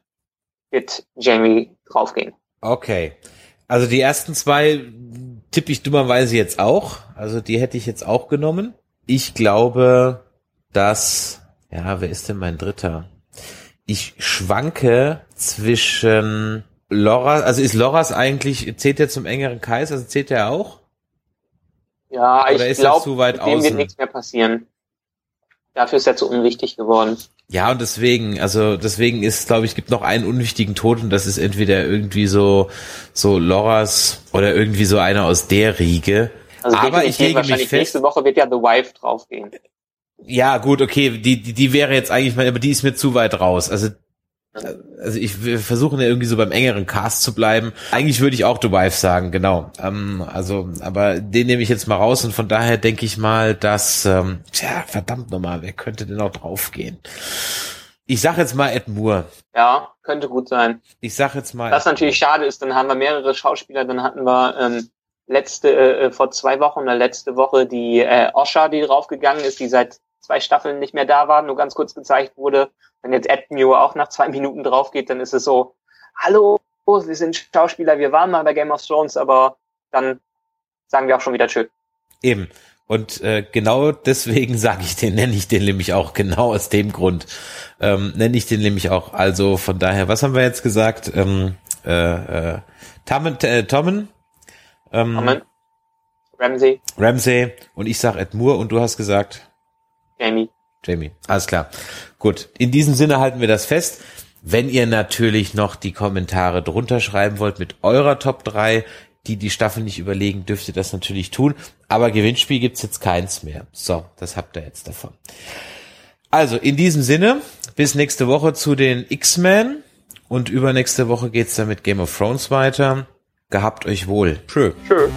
wird Jamie draufgehen. Okay. Also die ersten zwei tippe ich dummerweise jetzt auch. Also die hätte ich jetzt auch genommen. Ich glaube, dass, ja, wer ist denn mein Dritter? Ich schwanke zwischen Loras, also ist Loras eigentlich, zählt er zum engeren Kreis, also zählt er auch? Ja, Oder ich glaube, dem wird nichts mehr passieren. Dafür ist er zu unwichtig geworden. Ja, und deswegen, also deswegen ist, glaube ich, gibt noch einen unwichtigen Tod und das ist entweder irgendwie so so Loras oder irgendwie so einer aus der Riege. Also Aber ich lege mich fest. Nächste Woche wird ja The Wife draufgehen. Ja, gut, okay, die, die, die wäre jetzt eigentlich mal, aber die ist mir zu weit raus. Also also ich wir versuchen ja irgendwie so beim engeren Cast zu bleiben. Eigentlich würde ich auch The Wife sagen, genau. Ähm, also, aber den nehme ich jetzt mal raus und von daher denke ich mal, dass, ähm, tja, verdammt nochmal, wer könnte denn auch draufgehen? Ich sag jetzt mal Ed Moore. Ja, könnte gut sein. Ich sag jetzt mal. Was natürlich schade ist, dann haben wir mehrere Schauspieler, dann hatten wir ähm, letzte, äh, äh vor zwei Wochen oder letzte Woche die äh, Osha, die draufgegangen ist, die seit zwei Staffeln nicht mehr da war, nur ganz kurz gezeigt wurde. Wenn jetzt Ed Muir auch nach zwei Minuten drauf geht, dann ist es so, hallo, wir sind Schauspieler, wir waren mal bei Game of Thrones, aber dann sagen wir auch schon wieder tschö. Eben. Und äh, genau deswegen sage ich den, nenne ich den nämlich auch, genau aus dem Grund. Ähm, nenne ich den nämlich auch. Also von daher, was haben wir jetzt gesagt? Ähm, äh, äh, Tommen, äh, Tommen, ähm, Tommen. Ramsey. Ramsey und ich sag Ed Moore und du hast gesagt Jamie. Jamie, alles klar. Gut, in diesem Sinne halten wir das fest. Wenn ihr natürlich noch die Kommentare drunter schreiben wollt mit eurer Top 3, die die Staffel nicht überlegen, dürft ihr das natürlich tun. Aber Gewinnspiel gibt's jetzt keins mehr. So, das habt ihr jetzt davon. Also, in diesem Sinne, bis nächste Woche zu den X-Men. Und übernächste Woche geht's dann mit Game of Thrones weiter. Gehabt euch wohl. Tschö. Tschö.